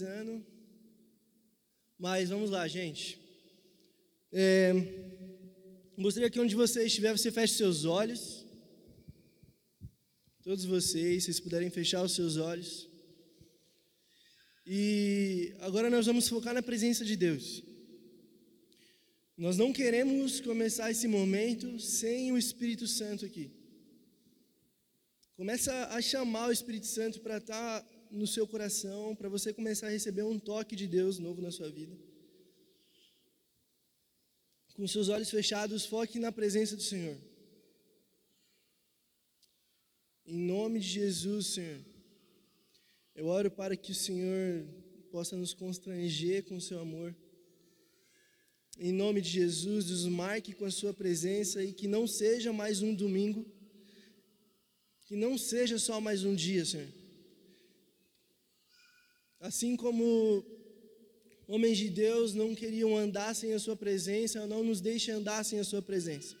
Anos. Mas vamos lá, gente. É, gostaria que onde você estiver, você feche seus olhos. Todos vocês, vocês puderem fechar os seus olhos. E agora nós vamos focar na presença de Deus. Nós não queremos começar esse momento sem o Espírito Santo aqui. Começa a chamar o Espírito Santo para estar no seu coração, para você começar a receber um toque de Deus novo na sua vida. Com seus olhos fechados, foque na presença do Senhor. Em nome de Jesus, Senhor, eu oro para que o Senhor possa nos constranger com o seu amor. Em nome de Jesus, nos marque com a sua presença e que não seja mais um domingo, que não seja só mais um dia, Senhor Assim como homens de Deus não queriam andar sem a Sua presença, não nos deixe andar sem a Sua presença.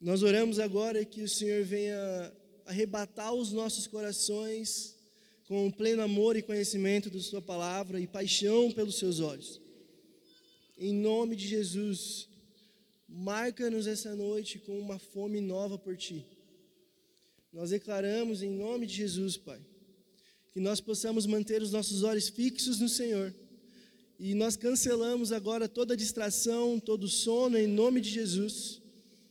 Nós oramos agora que o Senhor venha arrebatar os nossos corações com pleno amor e conhecimento da Sua palavra e paixão pelos Seus olhos. Em nome de Jesus, marca-nos essa noite com uma fome nova por Ti. Nós declaramos em nome de Jesus, Pai que nós possamos manter os nossos olhos fixos no Senhor. E nós cancelamos agora toda distração, todo sono em nome de Jesus.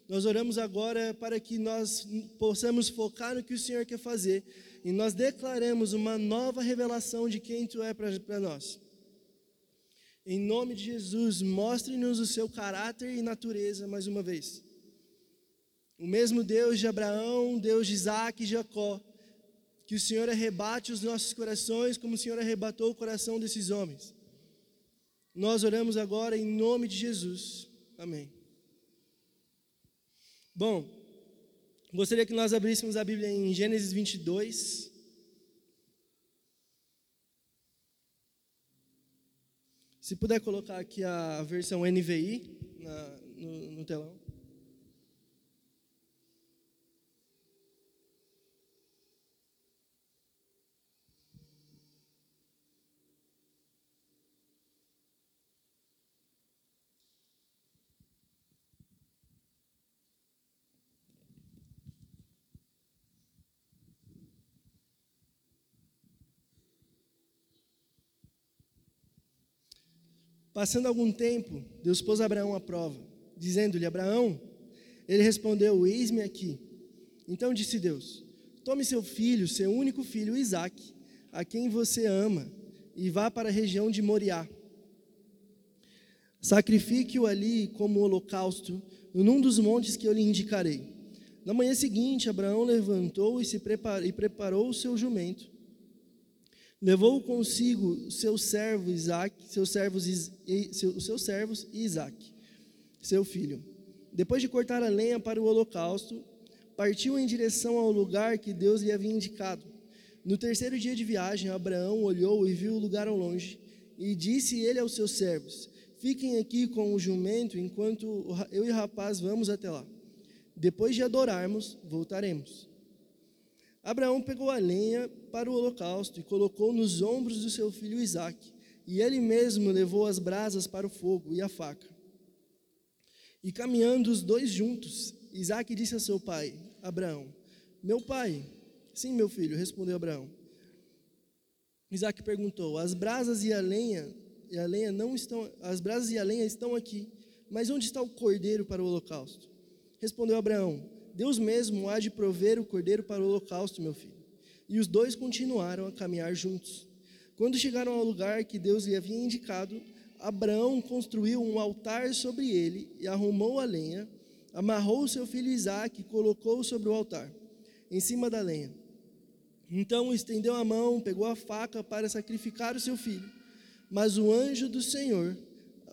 Nós oramos agora para que nós possamos focar no que o Senhor quer fazer e nós declaramos uma nova revelação de quem tu é para nós. Em nome de Jesus, mostre-nos o seu caráter e natureza mais uma vez. O mesmo Deus de Abraão, Deus de Isaac e Jacó, que o Senhor arrebate os nossos corações como o Senhor arrebatou o coração desses homens. Nós oramos agora em nome de Jesus. Amém. Bom, gostaria que nós abríssemos a Bíblia em Gênesis 22. Se puder colocar aqui a versão NVI na, no, no telão. Passando algum tempo, Deus pôs Abraão à prova, dizendo-lhe: Abraão, ele respondeu: Eis-me aqui. Então disse Deus: Tome seu filho, seu único filho, Isaque, a quem você ama, e vá para a região de Moriá. Sacrifique-o ali como holocausto, num dos montes que eu lhe indicarei. Na manhã seguinte, Abraão levantou e se preparou, e preparou o seu jumento Levou consigo seu servo Isaac, seus servos, seus, seus servos e Isaac, seu filho. Depois de cortar a lenha para o holocausto, partiu em direção ao lugar que Deus lhe havia indicado. No terceiro dia de viagem, Abraão olhou e viu o lugar ao longe, e disse ele aos seus servos: Fiquem aqui com o jumento enquanto eu e o rapaz vamos até lá. Depois de adorarmos, voltaremos. Abraão pegou a lenha para o holocausto e colocou nos ombros do seu filho Isaque, e ele mesmo levou as brasas para o fogo e a faca. E caminhando os dois juntos, Isaque disse a seu pai, Abraão: Meu pai. Sim, meu filho, respondeu Abraão. Isaac perguntou: As brasas e a lenha e a lenha não estão, as brasas e a lenha estão aqui, mas onde está o cordeiro para o holocausto? Respondeu Abraão: Deus mesmo há de prover o cordeiro para o holocausto, meu filho. E os dois continuaram a caminhar juntos. Quando chegaram ao lugar que Deus lhe havia indicado, Abraão construiu um altar sobre ele e arrumou a lenha, amarrou seu filho Isaque e colocou-o sobre o altar, em cima da lenha. Então estendeu a mão, pegou a faca para sacrificar o seu filho. Mas o anjo do Senhor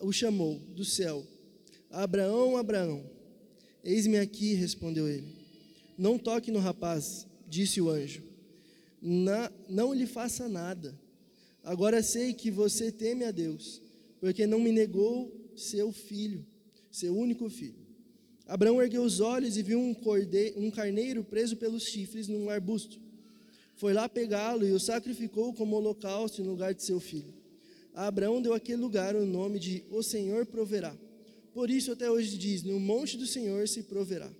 o chamou do céu: Abraão, Abraão. Eis-me aqui, respondeu ele. Não toque no rapaz, disse o anjo. Na, não lhe faça nada. Agora sei que você teme a Deus, porque não me negou seu filho, seu único filho. Abraão ergueu os olhos e viu um, cordeiro, um carneiro preso pelos chifres num arbusto. foi lá pegá-lo e o sacrificou como holocausto em lugar de seu filho. A Abraão deu aquele lugar o nome de O Senhor proverá. Por isso até hoje diz: No monte do Senhor se proverá.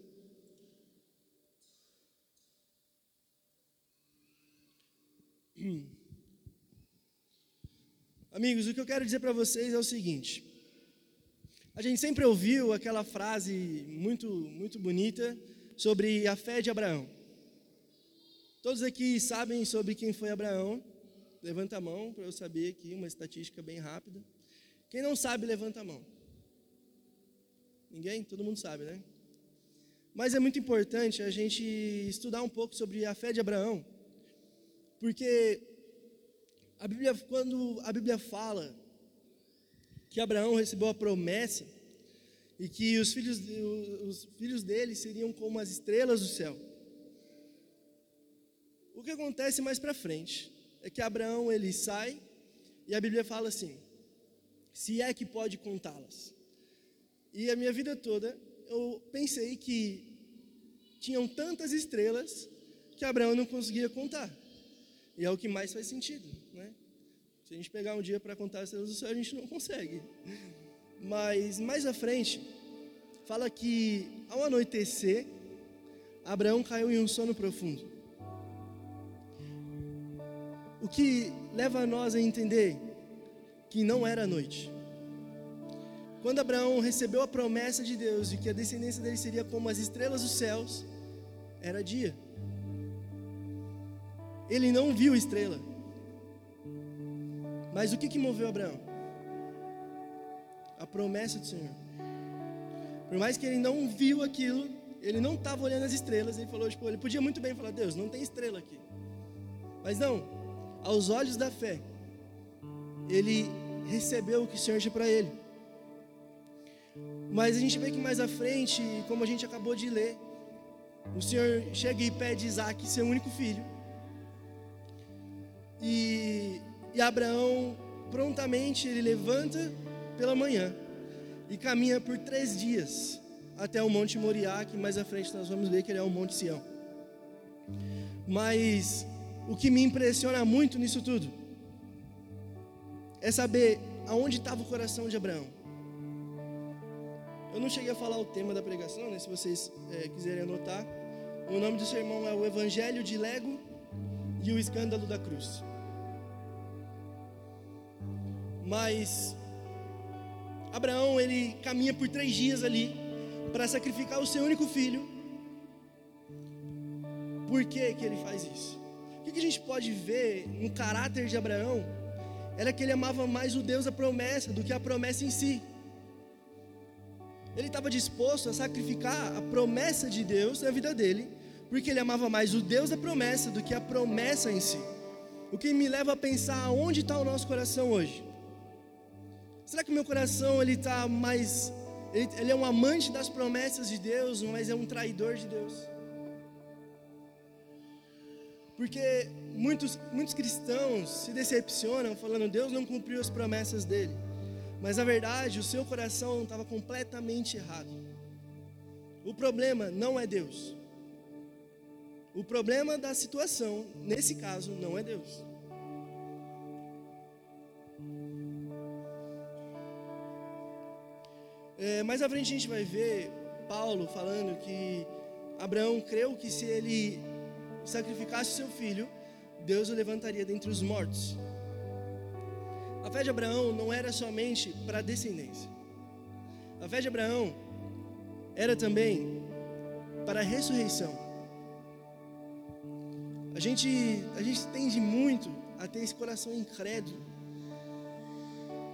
Amigos, o que eu quero dizer para vocês é o seguinte: a gente sempre ouviu aquela frase muito, muito bonita sobre a fé de Abraão. Todos aqui sabem sobre quem foi Abraão? Levanta a mão para eu saber aqui uma estatística bem rápida. Quem não sabe, levanta a mão. Ninguém? Todo mundo sabe, né? Mas é muito importante a gente estudar um pouco sobre a fé de Abraão, porque a Bíblia, quando a Bíblia fala que Abraão recebeu a promessa e que os filhos, os filhos dele seriam como as estrelas do céu. O que acontece mais para frente é que Abraão ele sai e a Bíblia fala assim: se é que pode contá-las. E a minha vida toda eu pensei que tinham tantas estrelas que Abraão não conseguia contar. E é o que mais faz sentido, né? Se a gente pegar um dia para contar as estrelas do céu, a gente não consegue. Mas mais à frente, fala que ao anoitecer, Abraão caiu em um sono profundo. O que leva nós a entender que não era noite. Quando Abraão recebeu a promessa de Deus de que a descendência dele seria como as estrelas dos céus, era dia. Ele não viu estrela. Mas o que, que moveu Abraão? A promessa do Senhor. Por mais que ele não viu aquilo, ele não estava olhando as estrelas, ele falou, tipo, ele podia muito bem falar, Deus, não tem estrela aqui. Mas não, aos olhos da fé, ele recebeu o que o Senhor tinha para ele. Mas a gente vê que mais à frente, como a gente acabou de ler, o Senhor chega e pede Isaac, seu único filho. E, e Abraão, prontamente, ele levanta pela manhã e caminha por três dias até o Monte Moriá, que mais à frente nós vamos ver que ele é o Monte Sião. Mas o que me impressiona muito nisso tudo é saber aonde estava o coração de Abraão. Eu não cheguei a falar o tema da pregação, né? Se vocês é, quiserem anotar, o nome do sermão é o Evangelho de Lego e o Escândalo da Cruz. Mas Abraão ele caminha por três dias ali para sacrificar o seu único filho. Por que, que ele faz isso? O que a gente pode ver no caráter de Abraão era que ele amava mais o Deus da promessa do que a promessa em si. Ele estava disposto a sacrificar a promessa de Deus na vida dele, porque ele amava mais o Deus da promessa do que a promessa em si. O que me leva a pensar onde está o nosso coração hoje. Será que meu coração ele está mais, ele, ele é um amante das promessas de Deus, mas é um traidor de Deus? Porque muitos, muitos cristãos se decepcionam falando Deus não cumpriu as promessas dele. Mas na verdade, o seu coração estava completamente errado. O problema não é Deus. O problema da situação, nesse caso, não é Deus. É, mais à frente a gente vai ver Paulo falando que Abraão creu que se ele sacrificasse seu filho, Deus o levantaria dentre os mortos. A fé de Abraão não era somente para descendência. A fé de Abraão era também para a ressurreição. A gente, a gente tende muito a ter esse coração incrédulo.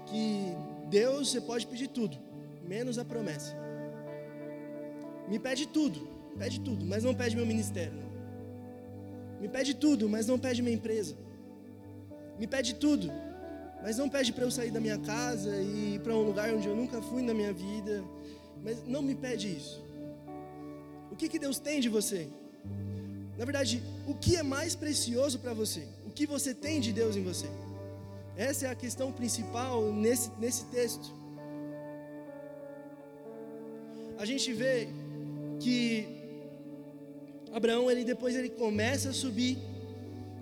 Que Deus você pode pedir tudo, menos a promessa. Me pede tudo, pede tudo, mas não pede meu ministério. Me pede tudo, mas não pede minha empresa. Me pede tudo, mas não pede para eu sair da minha casa e ir para um lugar onde eu nunca fui na minha vida. Mas não me pede isso. O que, que Deus tem de você? Na verdade, o que é mais precioso para você? O que você tem de Deus em você? Essa é a questão principal nesse, nesse texto. A gente vê que Abraão, ele depois ele começa a subir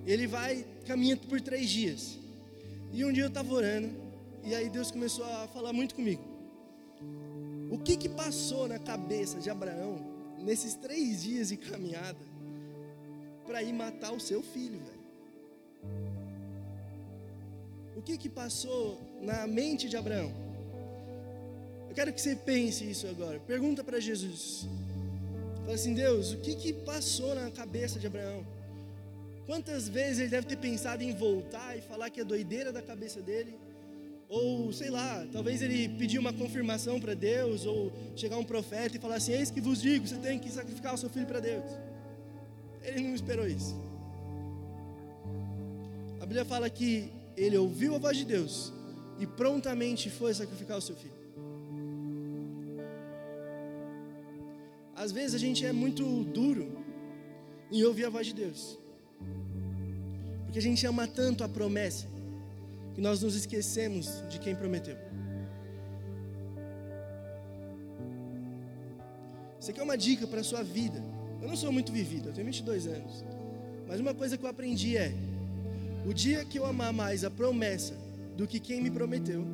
Ele vai caminhando por três dias. E um dia eu estava orando, e aí Deus começou a falar muito comigo. O que que passou na cabeça de Abraão nesses três dias de caminhada para ir matar o seu filho, velho? O que que passou na mente de Abraão? Eu quero que você pense isso agora. Pergunta para Jesus. Fala assim, Deus, o que que passou na cabeça de Abraão? Quantas vezes ele deve ter pensado em voltar e falar que é doideira da cabeça dele? Ou, sei lá, talvez ele pediu uma confirmação para Deus, ou chegar um profeta e falar assim: Eis que vos digo, você tem que sacrificar o seu filho para Deus. Ele não esperou isso. A Bíblia fala que ele ouviu a voz de Deus e prontamente foi sacrificar o seu filho. Às vezes a gente é muito duro em ouvir a voz de Deus. Porque a gente ama tanto a promessa que nós nos esquecemos de quem prometeu. Isso aqui é uma dica para a sua vida. Eu não sou muito vivido, eu tenho 22 anos. Mas uma coisa que eu aprendi é: o dia que eu amar mais a promessa do que quem me prometeu,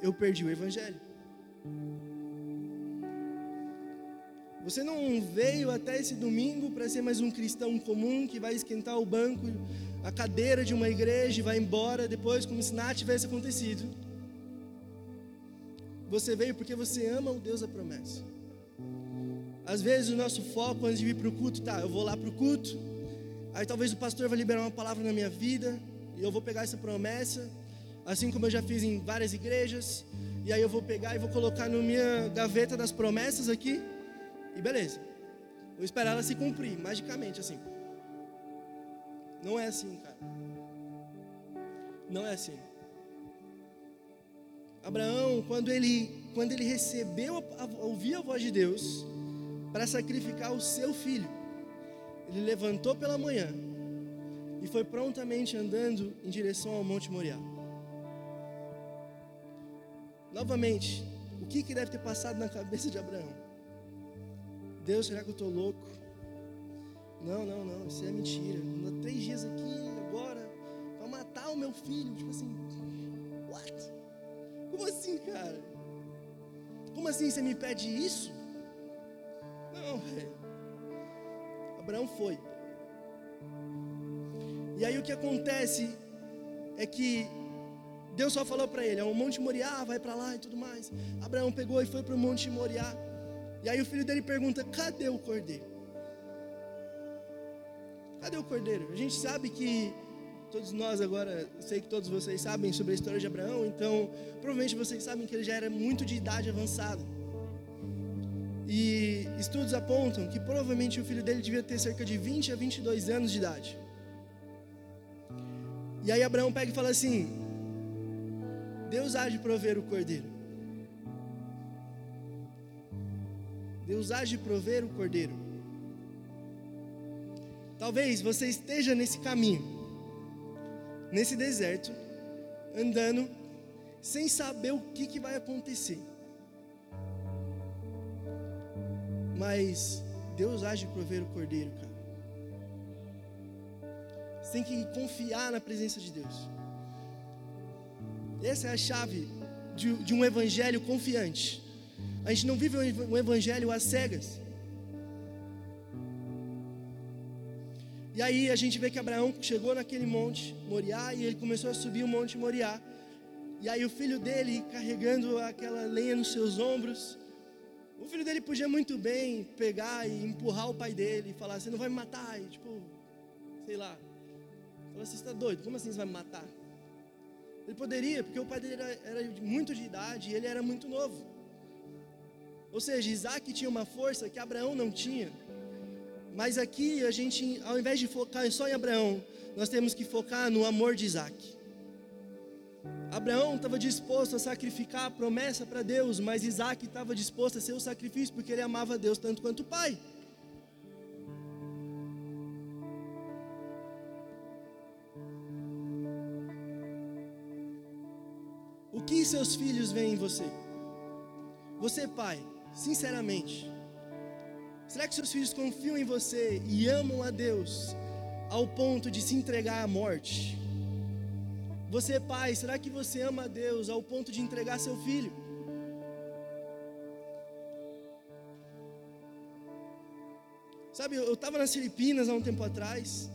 eu perdi o Evangelho. Você não veio até esse domingo para ser mais um cristão comum que vai esquentar o banco, a cadeira de uma igreja e vai embora depois, como se nada tivesse acontecido. Você veio porque você ama o Deus da promessa. Às vezes o nosso foco antes de vir para o culto, tá, eu vou lá para o culto, aí talvez o pastor vai liberar uma palavra na minha vida, e eu vou pegar essa promessa, assim como eu já fiz em várias igrejas, e aí eu vou pegar e vou colocar na minha gaveta das promessas aqui, e beleza. Vou esperar ela se cumprir, magicamente, assim. Não é assim, cara. Não é assim. Abraão, quando ele, quando ele recebeu, ouviu a voz de Deus para sacrificar o seu filho, ele levantou pela manhã e foi prontamente andando em direção ao Monte Moriá. Novamente, o que, que deve ter passado na cabeça de Abraão? Deus, será que eu estou louco? Não, não, não, isso é mentira. Anda três dias aqui agora para matar o meu filho. Tipo assim, what? Como assim, cara? Como assim você me pede isso? Não, velho. Abraão foi. E aí o que acontece é que Deus só falou para ele: é o Monte Moriá, vai para lá e tudo mais. Abraão pegou e foi para o Monte Moriá. E aí o filho dele pergunta: cadê o cordeiro? Cadê o cordeiro? A gente sabe que todos nós agora, sei que todos vocês sabem sobre a história de Abraão, então provavelmente vocês sabem que ele já era muito de idade avançada. E estudos apontam que provavelmente o filho dele devia ter cerca de 20 a 22 anos de idade. E aí Abraão pega e fala assim: Deus há de prover o cordeiro. Deus age prover o cordeiro. Talvez você esteja nesse caminho, nesse deserto, andando, sem saber o que, que vai acontecer. Mas Deus age prover o cordeiro, cara. Você tem que confiar na presença de Deus. Essa é a chave de, de um evangelho confiante. A gente não vive um evangelho às cegas. E aí a gente vê que Abraão chegou naquele monte Moriá e ele começou a subir o monte Moriá. E aí o filho dele carregando aquela lenha nos seus ombros. O filho dele podia muito bem pegar e empurrar o pai dele e falar: Você não vai me matar? E, tipo, sei lá. Falar: Você está doido? Como assim você vai me matar? Ele poderia, porque o pai dele era, era muito de idade e ele era muito novo. Ou seja, Isaac tinha uma força que Abraão não tinha. Mas aqui a gente, ao invés de focar só em Abraão, nós temos que focar no amor de Isaac. Abraão estava disposto a sacrificar a promessa para Deus, mas Isaac estava disposto a ser o sacrifício porque ele amava Deus tanto quanto o pai. O que seus filhos veem em você? Você, pai, Sinceramente, será que seus filhos confiam em você e amam a Deus ao ponto de se entregar à morte? Você, pai, será que você ama a Deus ao ponto de entregar seu filho? Sabe, eu estava nas Filipinas há um tempo atrás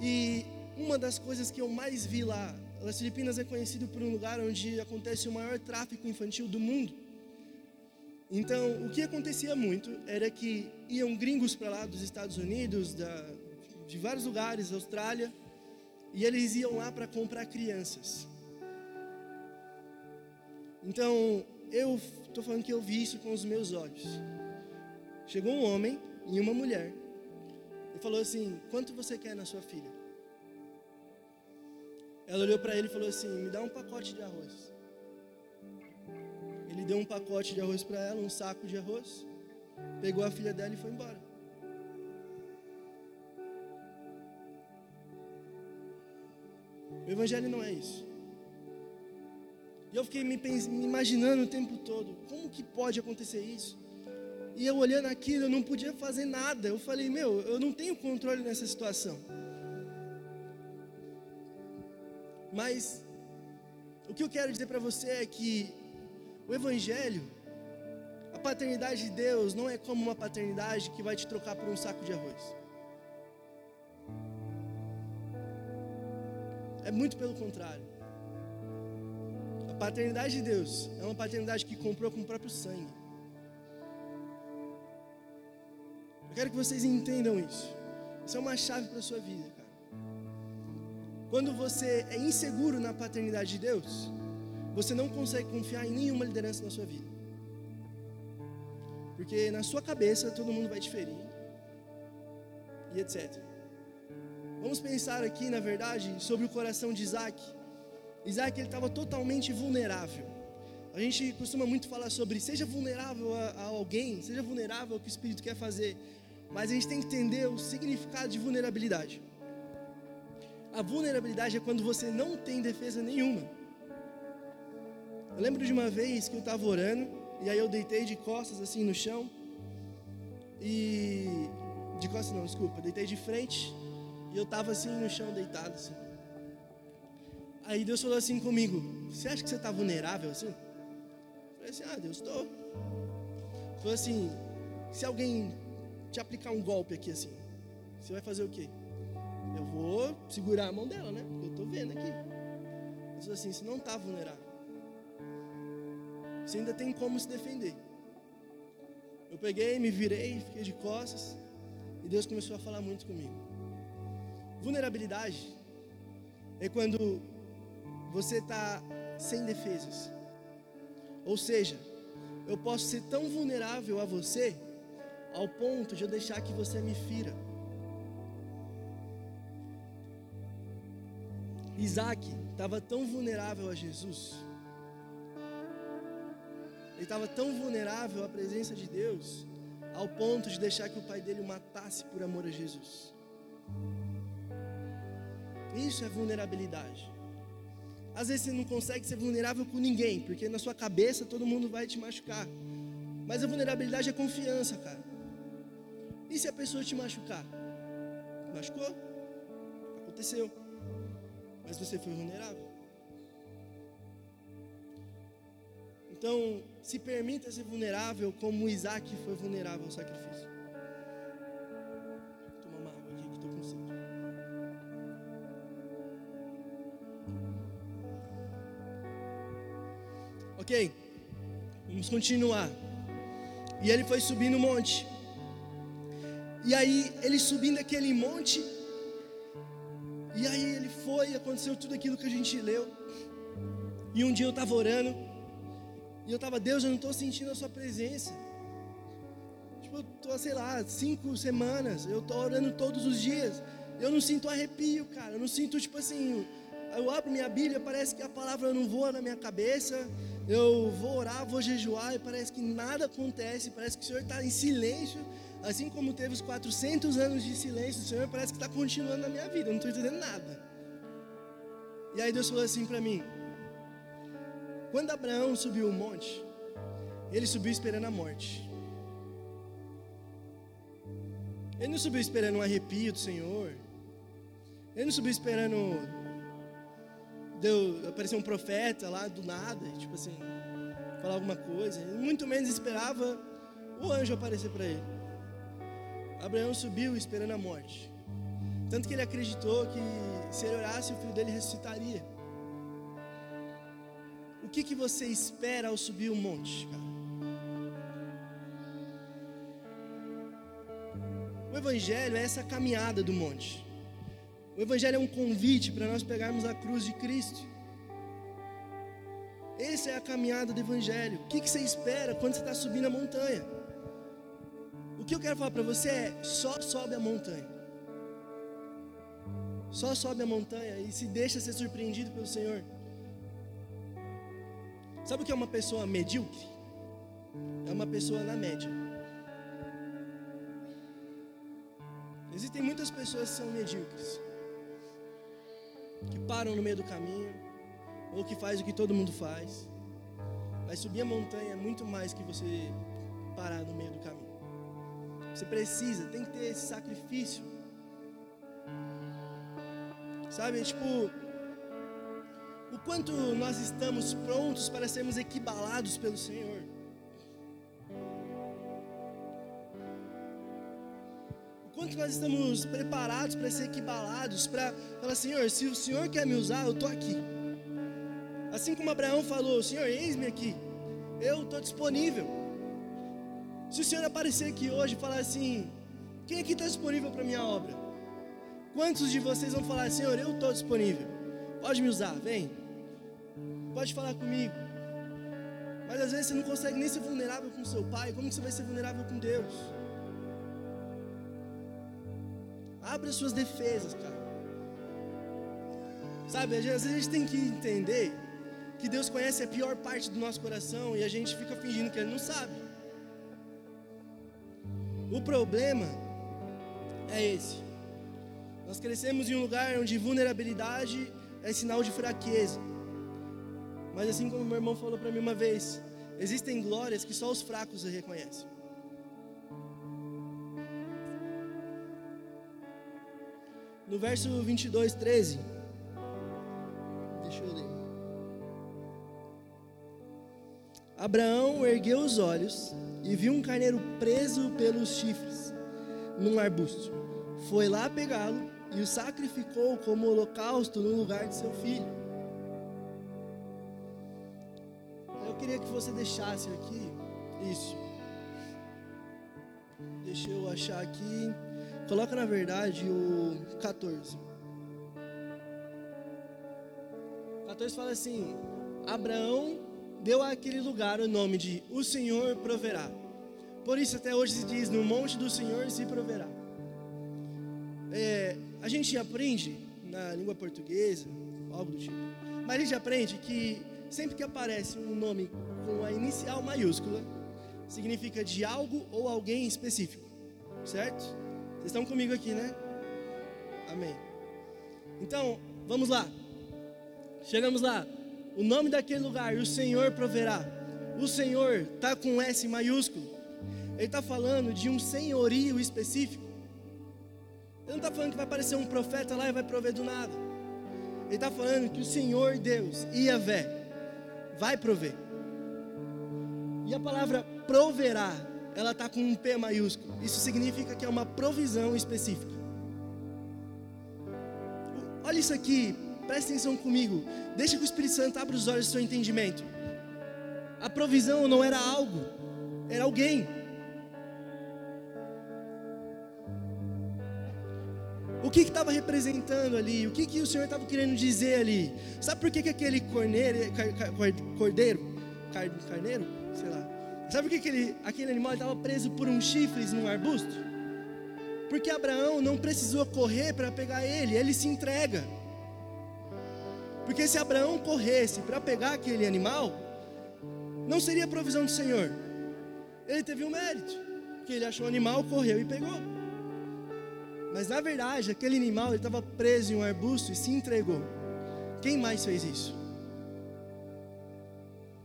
e uma das coisas que eu mais vi lá, as Filipinas é conhecido por um lugar onde acontece o maior tráfico infantil do mundo. Então, o que acontecia muito era que iam gringos para lá dos Estados Unidos, da, de vários lugares, Austrália, e eles iam lá para comprar crianças. Então, eu estou falando que eu vi isso com os meus olhos. Chegou um homem e uma mulher e falou assim: Quanto você quer na sua filha? Ela olhou para ele e falou assim: Me dá um pacote de arroz. Ele deu um pacote de arroz para ela, um saco de arroz, pegou a filha dela e foi embora. O Evangelho não é isso. E eu fiquei me, me imaginando o tempo todo: como que pode acontecer isso? E eu olhando aquilo, eu não podia fazer nada. Eu falei: Meu, eu não tenho controle nessa situação. Mas o que eu quero dizer para você é que o Evangelho, a paternidade de Deus, não é como uma paternidade que vai te trocar por um saco de arroz. É muito pelo contrário. A paternidade de Deus é uma paternidade que comprou com o próprio sangue. Eu quero que vocês entendam isso. Isso é uma chave para a sua vida, cara. Quando você é inseguro na paternidade de Deus, você não consegue confiar em nenhuma liderança na sua vida. Porque na sua cabeça todo mundo vai diferir. E etc. Vamos pensar aqui, na verdade, sobre o coração de Isaac. Isaac ele estava totalmente vulnerável. A gente costuma muito falar sobre seja vulnerável a, a, alguém, seja vulnerável ao que o Espírito quer fazer. Mas a gente tem que entender o significado de vulnerabilidade. A vulnerabilidade é quando você não tem defesa nenhuma. Eu lembro de uma vez que eu estava orando, e aí eu deitei de costas assim no chão. E. De costas não, desculpa, deitei de frente. E eu estava assim no chão, deitado assim. Aí Deus falou assim comigo: Você acha que você está vulnerável assim? Eu falei assim: Ah, Deus, estou. Falou assim: Se alguém te aplicar um golpe aqui assim, você vai fazer o quê? Eu vou segurar a mão dela, né? Eu estou vendo aqui. Mas assim, você não está vulnerável. Você ainda tem como se defender. Eu peguei, me virei, fiquei de costas. E Deus começou a falar muito comigo. Vulnerabilidade é quando você está sem defesas. Ou seja, eu posso ser tão vulnerável a você ao ponto de eu deixar que você me fira. Isaac estava tão vulnerável a Jesus ele estava tão vulnerável à presença de Deus, ao ponto de deixar que o pai dele o matasse por amor a Jesus. Isso é vulnerabilidade. Às vezes você não consegue ser vulnerável com ninguém, porque na sua cabeça todo mundo vai te machucar. Mas a vulnerabilidade é confiança, cara. E se a pessoa te machucar? Machucou? Aconteceu. Mas você foi vulnerável. Então, se permita ser vulnerável como Isaac foi vulnerável ao sacrifício. Uma água aqui que estou com sede. Ok, vamos continuar. E ele foi subindo o monte. E aí, ele subindo aquele monte, e aí ele foi, aconteceu tudo aquilo que a gente leu. E um dia eu estava orando, e eu estava, Deus, eu não estou sentindo a sua presença. Tipo, eu estou, sei lá, cinco semanas, eu estou orando todos os dias. Eu não sinto arrepio, cara. Eu não sinto, tipo assim, eu abro minha Bíblia, parece que a palavra não voa na minha cabeça. Eu vou orar, vou jejuar e parece que nada acontece. Parece que o Senhor está em silêncio. Assim como teve os 400 anos de silêncio, o Senhor parece que está continuando na minha vida. Eu não estou entendendo nada. E aí Deus falou assim para mim: quando Abraão subiu o monte, ele subiu esperando a morte. Ele não subiu esperando um arrepio do Senhor. Ele não subiu esperando deu aparecer um profeta lá do nada, tipo assim, falar alguma coisa. Ele muito menos esperava o anjo aparecer para ele. Abraão subiu esperando a morte. Tanto que ele acreditou que se ele orasse, o filho dele ressuscitaria. Que, que você espera ao subir o monte, cara? O Evangelho é essa caminhada do monte. O Evangelho é um convite para nós pegarmos a cruz de Cristo. Essa é a caminhada do Evangelho. O que, que você espera quando você está subindo a montanha? O que eu quero falar para você é: só sobe a montanha. Só sobe a montanha e se deixa ser surpreendido pelo Senhor. Sabe o que é uma pessoa medíocre? É uma pessoa na média. Existem muitas pessoas que são medíocres que param no meio do caminho, ou que faz o que todo mundo faz. Mas subir a montanha é muito mais que você parar no meio do caminho. Você precisa, tem que ter esse sacrifício. Sabe, tipo, o quanto nós estamos prontos para sermos equibalados pelo Senhor. quanto nós estamos preparados para ser equibalados, para falar, Senhor, se o Senhor quer me usar, eu estou aqui. Assim como Abraão falou, Senhor, eis-me aqui, eu estou disponível. Se o Senhor aparecer aqui hoje e falar assim, quem aqui está disponível para minha obra? Quantos de vocês vão falar, Senhor, eu estou disponível, pode me usar, vem, pode falar comigo. Mas às vezes você não consegue nem ser vulnerável com seu pai, como você vai ser vulnerável com Deus? Abre as suas defesas, cara. Sabe, às vezes a gente tem que entender que Deus conhece a pior parte do nosso coração e a gente fica fingindo que Ele não sabe. O problema é esse. Nós crescemos em um lugar onde vulnerabilidade é sinal de fraqueza. Mas assim como meu irmão falou para mim uma vez, existem glórias que só os fracos reconhecem. No verso 22, 13. Deixa eu ler. Abraão ergueu os olhos e viu um carneiro preso pelos chifres num arbusto. Foi lá pegá-lo e o sacrificou como holocausto no lugar de seu filho. Queria que você deixasse aqui isso. Deixa eu achar aqui. Coloca na verdade o 14. 14 fala assim: Abraão deu àquele lugar o nome de O Senhor proverá. Por isso até hoje se diz: No monte do Senhor se proverá. É, a gente aprende na língua portuguesa, algo do tipo, mas a gente aprende que sempre que aparece um nome com a inicial maiúscula, significa de algo ou alguém específico, certo? Vocês estão comigo aqui, né? Amém. Então, vamos lá. Chegamos lá. O nome daquele lugar, o Senhor proverá. O Senhor está com S maiúsculo. Ele está falando de um senhorio específico. Ele não está falando que vai aparecer um profeta lá e vai prover do nada. Ele está falando que o Senhor Deus, Iavé, vai prover. E a palavra proverá ela está com um P maiúsculo. Isso significa que é uma provisão específica. Olha isso aqui, presta atenção comigo. Deixa que o Espírito Santo abra os olhos do seu entendimento. A provisão não era algo, era alguém. Que estava representando ali? O que, que o Senhor estava querendo dizer ali? Sabe por que, que aquele corneiro, cordeiro, carneiro, sei lá, Sabe por que aquele, aquele animal estava preso por um chifres num arbusto? Porque Abraão não precisou correr para pegar ele, ele se entrega. Porque se Abraão corresse para pegar aquele animal, não seria provisão do Senhor. Ele teve um mérito, que ele achou o animal, correu e pegou. Mas na verdade, aquele animal estava preso em um arbusto e se entregou. Quem mais fez isso?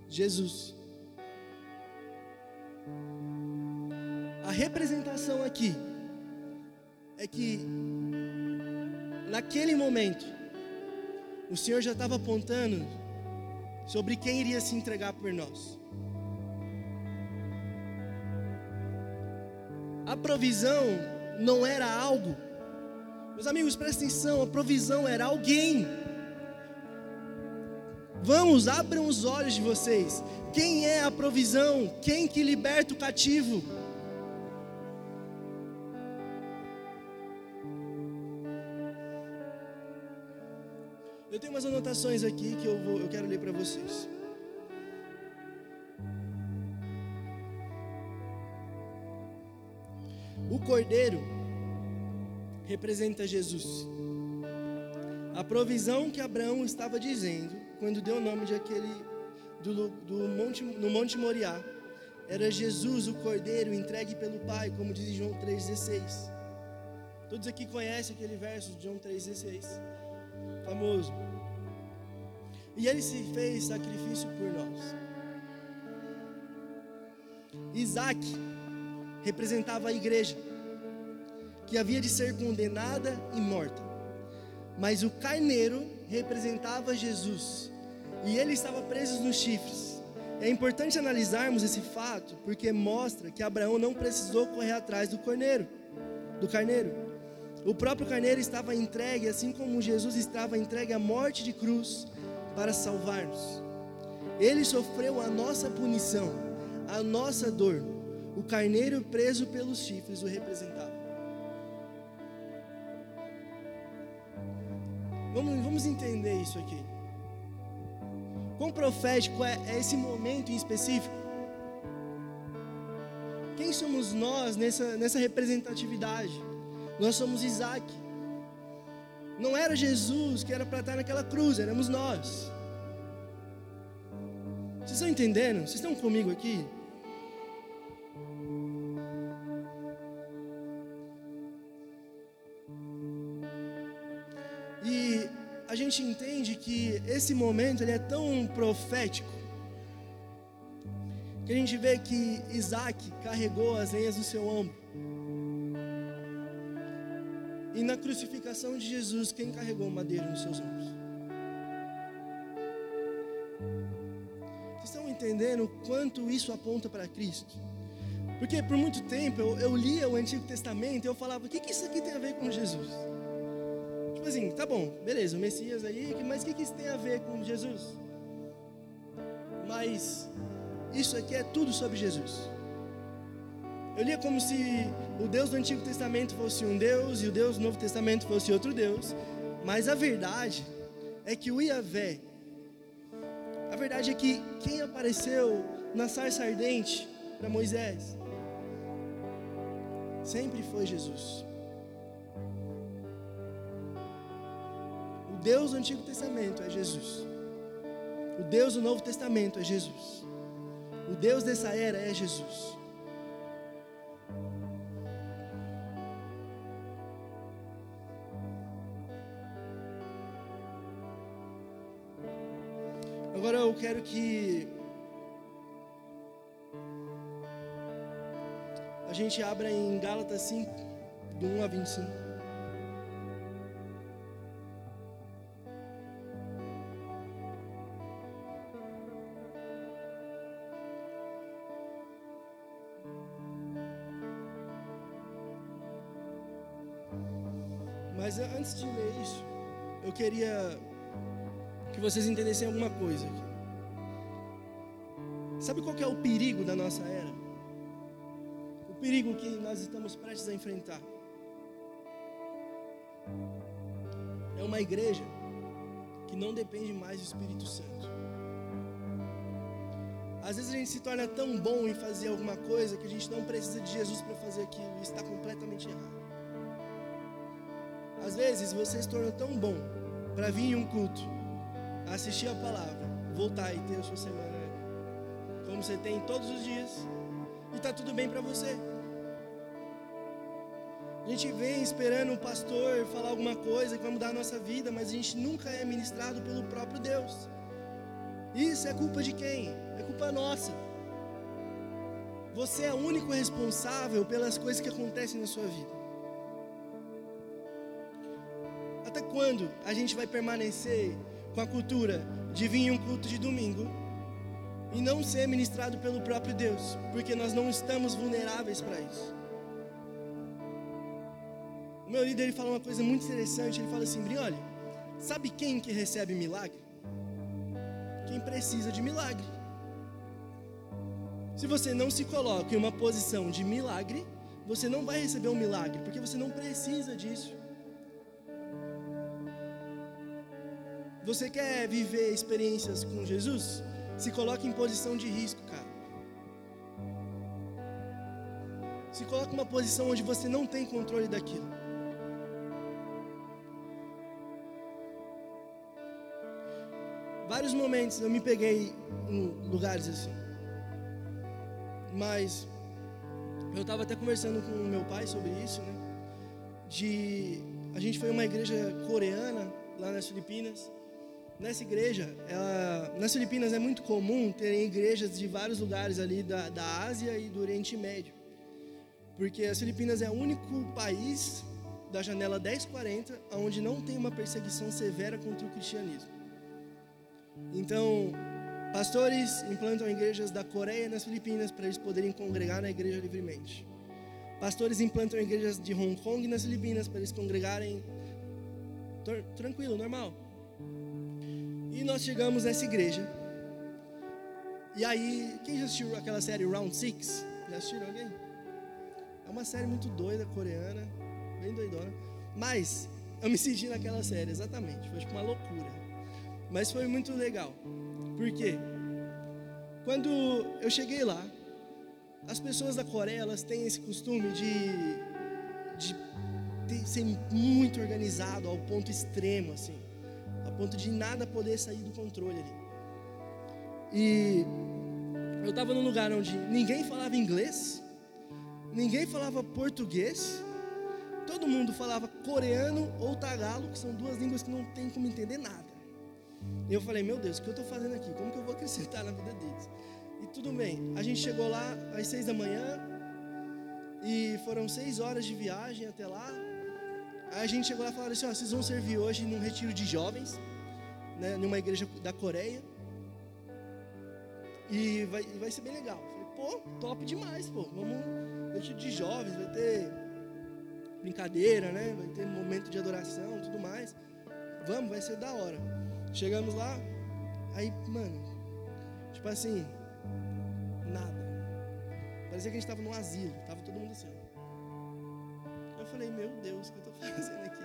Jesus. A representação aqui é que naquele momento, o Senhor já estava apontando sobre quem iria se entregar por nós. A provisão não era algo, meus amigos, prestem atenção, a provisão era alguém. Vamos, abram os olhos de vocês. Quem é a provisão? Quem que liberta o cativo? Eu tenho umas anotações aqui que eu, vou, eu quero ler para vocês. O cordeiro representa Jesus. A provisão que Abraão estava dizendo quando deu o nome de aquele do, do monte, no Monte Moriá era Jesus, o cordeiro entregue pelo Pai, como diz João 3,16. Todos aqui conhecem aquele verso de João 3,16, famoso. E ele se fez sacrifício por nós. Isaac representava a igreja, que havia de ser condenada e morta. Mas o carneiro representava Jesus, e ele estava preso nos chifres. É importante analisarmos esse fato, porque mostra que Abraão não precisou correr atrás do corneiro, do carneiro. O próprio carneiro estava entregue, assim como Jesus estava entregue à morte de cruz para salvar-nos. Ele sofreu a nossa punição, a nossa dor. O carneiro preso pelos chifres o representava. Vamos, vamos entender isso aqui. Quão profético é, é esse momento em específico? Quem somos nós nessa, nessa representatividade? Nós somos Isaac. Não era Jesus que era para estar naquela cruz, éramos nós. Vocês estão entendendo? Vocês estão comigo aqui? E a gente entende que esse momento ele é tão profético que a gente vê que Isaac carregou as lenhas no seu ombro. E na crucificação de Jesus, quem carregou madeira nos seus ombros? Vocês estão entendendo o quanto isso aponta para Cristo? Porque por muito tempo eu, eu lia o Antigo Testamento e eu falava: o que, que isso aqui tem a ver com Jesus? Tipo assim, tá bom, beleza, o Messias aí, mas o que, que isso tem a ver com Jesus? Mas isso aqui é tudo sobre Jesus. Eu lia como se o Deus do Antigo Testamento fosse um Deus e o Deus do Novo Testamento fosse outro Deus. Mas a verdade é que o Iavé, a verdade é que quem apareceu na sarça ardente para Moisés, sempre foi Jesus. Deus do Antigo Testamento é Jesus. O Deus do Novo Testamento é Jesus. O Deus dessa era é Jesus. Agora eu quero que a gente abra em Gálatas 5, do 1 a 25. Mas antes de ler isso, eu queria que vocês entendessem alguma coisa. Sabe qual é o perigo da nossa era? O perigo que nós estamos prestes a enfrentar. É uma igreja que não depende mais do Espírito Santo. Às vezes a gente se torna tão bom em fazer alguma coisa que a gente não precisa de Jesus para fazer aquilo e está completamente errado. Às vezes você se torna tão bom para vir em um culto, assistir a palavra, voltar e ter a sua semana como você tem todos os dias e está tudo bem para você. A gente vem esperando um pastor falar alguma coisa que vai mudar a nossa vida, mas a gente nunca é ministrado pelo próprio Deus. Isso é culpa de quem? É culpa nossa. Você é o único responsável pelas coisas que acontecem na sua vida. Quando a gente vai permanecer com a cultura de vir em um culto de domingo e não ser ministrado pelo próprio Deus, porque nós não estamos vulneráveis para isso. O meu líder ele fala uma coisa muito interessante, ele fala assim, Briole, sabe quem que recebe milagre? Quem precisa de milagre. Se você não se coloca em uma posição de milagre, você não vai receber um milagre, porque você não precisa disso. Você quer viver experiências com Jesus? Se coloque em posição de risco, cara. Se coloque em uma posição onde você não tem controle daquilo. Vários momentos eu me peguei em lugares assim. Mas eu estava até conversando com meu pai sobre isso, né? De a gente foi uma igreja coreana lá nas Filipinas Nessa igreja, ela, nas Filipinas é muito comum terem igrejas de vários lugares ali da, da Ásia e do Oriente Médio. Porque as Filipinas é o único país da janela 1040 onde não tem uma perseguição severa contra o cristianismo. Então, pastores implantam igrejas da Coreia nas Filipinas para eles poderem congregar na igreja livremente. Pastores implantam igrejas de Hong Kong nas Filipinas para eles congregarem tranquilo, normal. E nós chegamos nessa igreja. E aí, quem já assistiu aquela série Round Six? Já assistiram alguém? É uma série muito doida, coreana, bem doidona. Mas eu me senti naquela série, exatamente. Foi tipo uma loucura. Mas foi muito legal. Por quê? Quando eu cheguei lá, as pessoas da Coreia, elas têm esse costume de, de ter, ser muito organizado ao ponto extremo, assim ponto de nada poder sair do controle ali. E eu estava num lugar onde ninguém falava inglês, ninguém falava português, todo mundo falava coreano ou tagalo, que são duas línguas que não tem como entender nada. E eu falei, meu Deus, o que eu estou fazendo aqui? Como que eu vou acrescentar na vida deles? E tudo bem, a gente chegou lá às seis da manhã, e foram seis horas de viagem até lá, Aí a gente chegou lá e falou assim: ó, vocês vão servir hoje num retiro de jovens, né, numa igreja da Coreia. E vai, vai ser bem legal. falei, pô, top demais, pô. Vamos, retiro de jovens, vai ter brincadeira, né? Vai ter momento de adoração tudo mais. Vamos, vai ser da hora. Chegamos lá, aí, mano, tipo assim, nada. Parecia que a gente estava num asilo, tava todo mundo assim. Falei, meu Deus, o que eu estou fazendo aqui?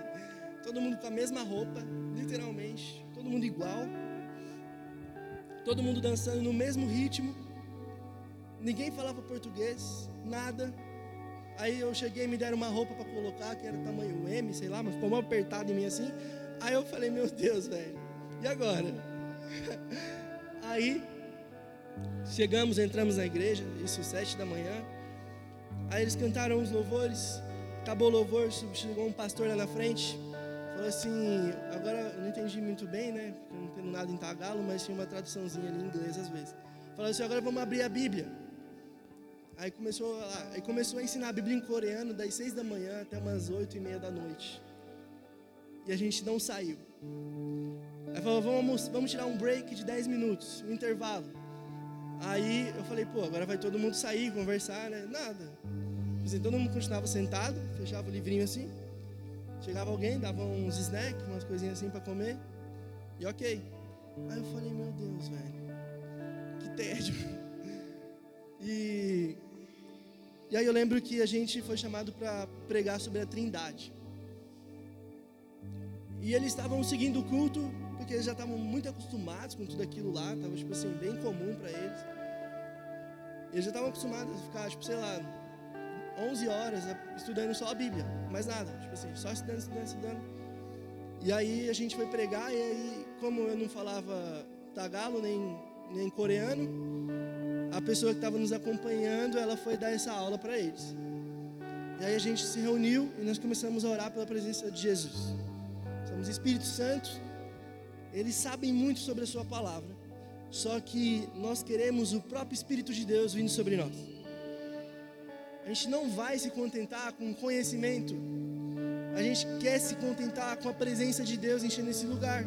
Todo mundo com a mesma roupa, literalmente, todo mundo igual. Todo mundo dançando no mesmo ritmo. Ninguém falava português, nada. Aí eu cheguei me deram uma roupa para colocar, que era tamanho M, sei lá, mas ficou mal apertado em mim assim. Aí eu falei, meu Deus, velho, e agora? Aí chegamos, entramos na igreja, isso sete da manhã. Aí eles cantaram os louvores. Acabou o louvor, chegou um pastor lá na frente. Falou assim, agora eu não entendi muito bem, né? Eu não entendo nada em tagalo, mas tinha uma traduçãozinha ali em inglês às vezes. Falou assim, agora vamos abrir a Bíblia. Aí começou, aí começou a ensinar a Bíblia em coreano das seis da manhã até umas oito e meia da noite. E a gente não saiu. Aí falou, vamos, vamos tirar um break de dez minutos, um intervalo. Aí eu falei, pô, agora vai todo mundo sair, conversar, né? Nada. Assim, todo mundo continuava sentado, fechava o livrinho assim. Chegava alguém, dava uns snacks, umas coisinhas assim para comer. E ok. Aí eu falei, meu Deus, velho. Que tédio. E, e aí eu lembro que a gente foi chamado para pregar sobre a trindade. E eles estavam seguindo o culto, porque eles já estavam muito acostumados com tudo aquilo lá, estava tipo assim, bem comum para eles. Eles já estavam acostumados a ficar, tipo, sei lá, 11 horas estudando só a Bíblia, mais nada, tipo assim, só estudando, estudando, estudando. E aí a gente foi pregar, e aí, como eu não falava tagalo nem, nem coreano, a pessoa que estava nos acompanhando, ela foi dar essa aula para eles. E aí a gente se reuniu e nós começamos a orar pela presença de Jesus. Somos Espírito Santo, eles sabem muito sobre a Sua palavra, só que nós queremos o próprio Espírito de Deus vindo sobre nós. A gente não vai se contentar com conhecimento. A gente quer se contentar com a presença de Deus enchendo esse lugar.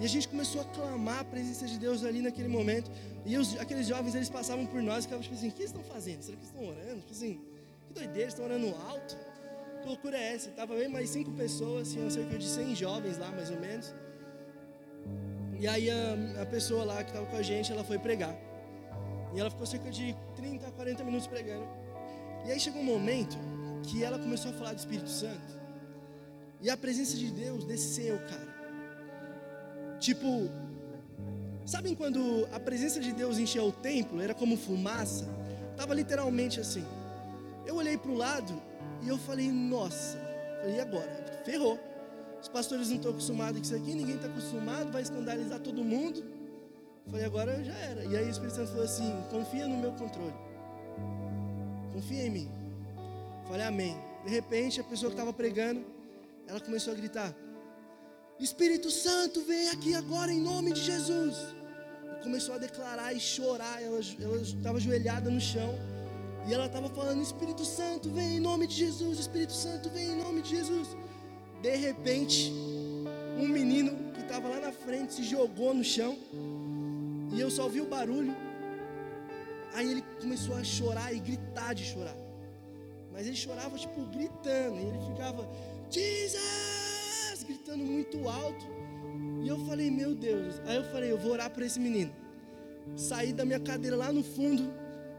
E a gente começou a clamar a presença de Deus ali naquele momento. E os, aqueles jovens, eles passavam por nós e ficavam tipo assim: o que eles estão fazendo? Será que eles estão orando? Tipo assim, que doideira, eles estão orando alto? Que loucura é essa? Tava bem mais cinco pessoas, tinham cerca de 100 jovens lá, mais ou menos. E aí a, a pessoa lá que estava com a gente, ela foi pregar. E ela ficou cerca de 30 a 40 minutos pregando. E aí chegou um momento que ela começou a falar do Espírito Santo. E a presença de Deus desceu, cara. Tipo, sabem quando a presença de Deus encheu o templo, era como fumaça? Tava literalmente assim. Eu olhei para o lado e eu falei, nossa, e agora? Ferrou. Os pastores não estão acostumados com isso aqui, ninguém está acostumado, vai escandalizar todo mundo. Falei, agora já era. E aí o Espírito Santo falou assim: confia no meu controle. Confia em mim. Falei, amém. De repente, a pessoa que estava pregando, ela começou a gritar: Espírito Santo, vem aqui agora em nome de Jesus. E começou a declarar e chorar. Ela estava ajoelhada no chão. E ela estava falando: Espírito Santo, vem em nome de Jesus. Espírito Santo, vem em nome de Jesus. De repente, um menino que estava lá na frente se jogou no chão. E eu só vi o barulho. Aí ele começou a chorar e gritar de chorar. Mas ele chorava tipo gritando. E ele ficava, Jesus! Gritando muito alto. E eu falei, meu Deus. Aí eu falei, eu vou orar por esse menino. Saí da minha cadeira lá no fundo.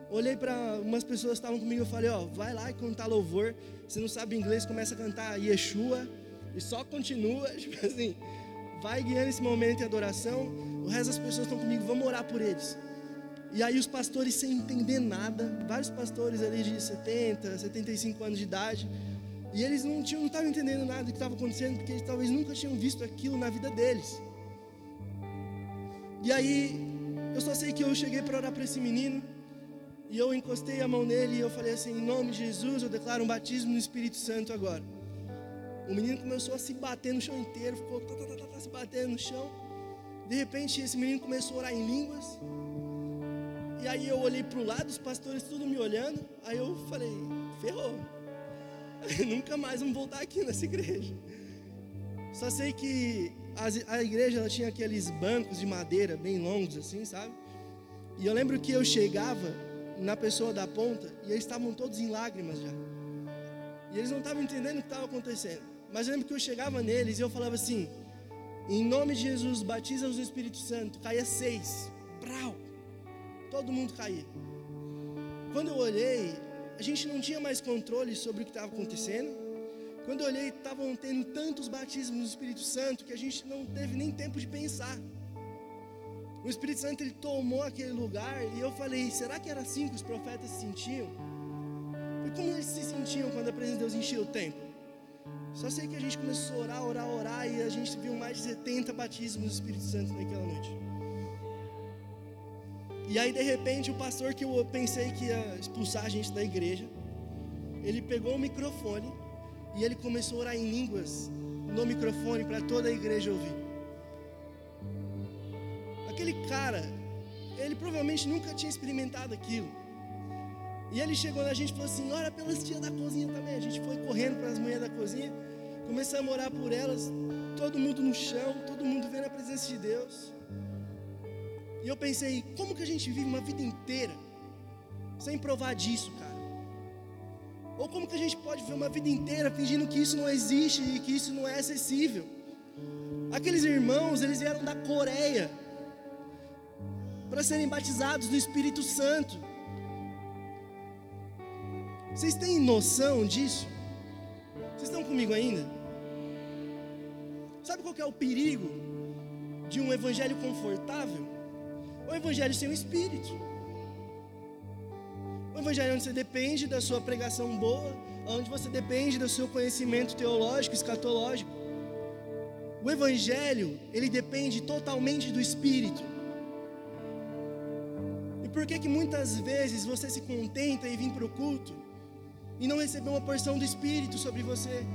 Olhei para umas pessoas que estavam comigo. Eu falei, ó, vai lá e cantar louvor. Se não sabe inglês, começa a cantar Yeshua. E só continua. Tipo assim, vai guiando esse momento de adoração. O resto das pessoas estão comigo, vamos orar por eles. E aí os pastores sem entender nada, vários pastores ali de 70, 75 anos de idade, e eles não tinham, não estavam entendendo nada do que estava acontecendo, porque eles talvez nunca tinham visto aquilo na vida deles. E aí eu só sei que eu cheguei para orar para esse menino, e eu encostei a mão nele e eu falei assim: em nome de Jesus, eu declaro um batismo no Espírito Santo agora. O menino começou a se bater no chão inteiro, ficou tá, tá, tá, tá se batendo no chão. De repente, esse menino começou a orar em línguas. E aí eu olhei para o lado, os pastores tudo me olhando. Aí eu falei, ferrou. Nunca mais vamos voltar aqui nessa igreja. Só sei que a, a igreja ela tinha aqueles bancos de madeira bem longos assim, sabe? E eu lembro que eu chegava na pessoa da ponta e eles estavam todos em lágrimas já. E eles não estavam entendendo o que estava acontecendo. Mas eu lembro que eu chegava neles e eu falava assim: em nome de Jesus, batiza-os no Espírito Santo. Caía seis. Brau. Todo mundo caía. Quando eu olhei, a gente não tinha mais controle sobre o que estava acontecendo. Quando eu olhei, estavam tendo tantos batismos no Espírito Santo que a gente não teve nem tempo de pensar. O Espírito Santo ele tomou aquele lugar e eu falei: será que era assim que os profetas se sentiam? E como eles se sentiam quando a presença de Deus enchia o templo? Só sei que a gente começou a orar, orar, orar e a gente viu mais de 70 batismos do Espírito Santo naquela noite. E aí de repente o pastor que eu pensei que ia expulsar a gente da igreja, ele pegou o microfone e ele começou a orar em línguas no microfone para toda a igreja ouvir. Aquele cara, ele provavelmente nunca tinha experimentado aquilo. E ele chegou na gente e falou assim: Ora pelas tias da cozinha também. A gente foi correndo para as mulheres da cozinha, começamos a orar por elas, todo mundo no chão, todo mundo vendo a presença de Deus. E eu pensei: como que a gente vive uma vida inteira sem provar disso, cara? Ou como que a gente pode viver uma vida inteira fingindo que isso não existe e que isso não é acessível? Aqueles irmãos, eles vieram da Coreia para serem batizados no Espírito Santo. Vocês têm noção disso? Vocês estão comigo ainda? Sabe qual é o perigo de um evangelho confortável? O evangelho sem o espírito. O evangelho onde você depende da sua pregação boa, onde você depende do seu conhecimento teológico, escatológico. O evangelho, ele depende totalmente do espírito. E por que que muitas vezes você se contenta em vir para o culto e não receber uma porção do Espírito sobre você.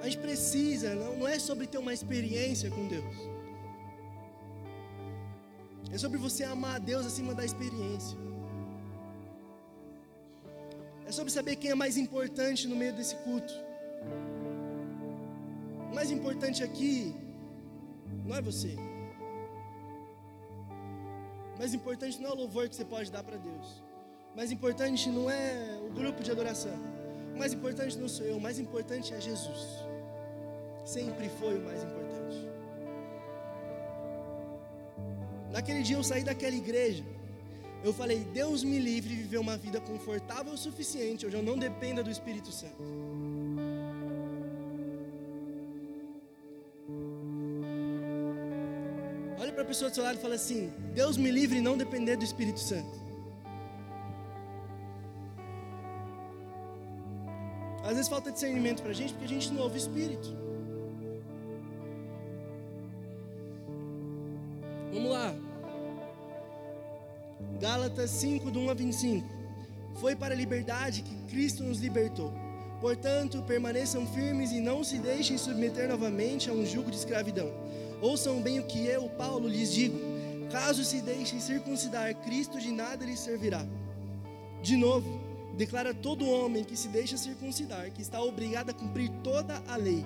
A gente precisa, não, não é sobre ter uma experiência com Deus. É sobre você amar a Deus acima da experiência. É sobre saber quem é mais importante no meio desse culto. O mais importante aqui não é você. Mais importante não é o louvor que você pode dar para Deus. Mais importante não é o grupo de adoração. O mais importante não sou eu, o mais importante é Jesus. Sempre foi o mais importante. Naquele dia eu saí daquela igreja. Eu falei, Deus me livre de viver uma vida confortável o suficiente, onde eu não dependa do Espírito Santo. Para a pessoa do seu lado e fala assim: Deus me livre não depender do Espírito Santo. Às vezes falta discernimento para a gente porque a gente não ouve o Espírito. Vamos lá. Gálatas 5, do 1 a 25. Foi para a liberdade que Cristo nos libertou. Portanto, permaneçam firmes e não se deixem submeter novamente a um jugo de escravidão. Ouçam bem o que eu, Paulo, lhes digo: caso se deixem circuncidar, Cristo de nada lhes servirá. De novo, declara todo homem que se deixa circuncidar que está obrigado a cumprir toda a lei.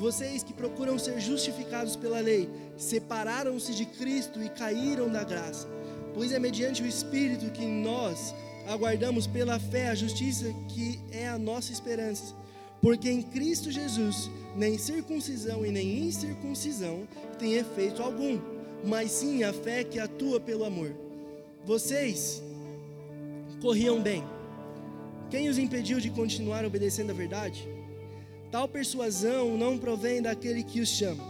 Vocês que procuram ser justificados pela lei, separaram-se de Cristo e caíram da graça. Pois é mediante o Espírito que nós aguardamos pela fé a justiça que é a nossa esperança. Porque em Cristo Jesus, nem circuncisão e nem incircuncisão tem efeito algum, mas sim a fé que atua pelo amor. Vocês corriam bem. Quem os impediu de continuar obedecendo a verdade? Tal persuasão não provém daquele que os chama.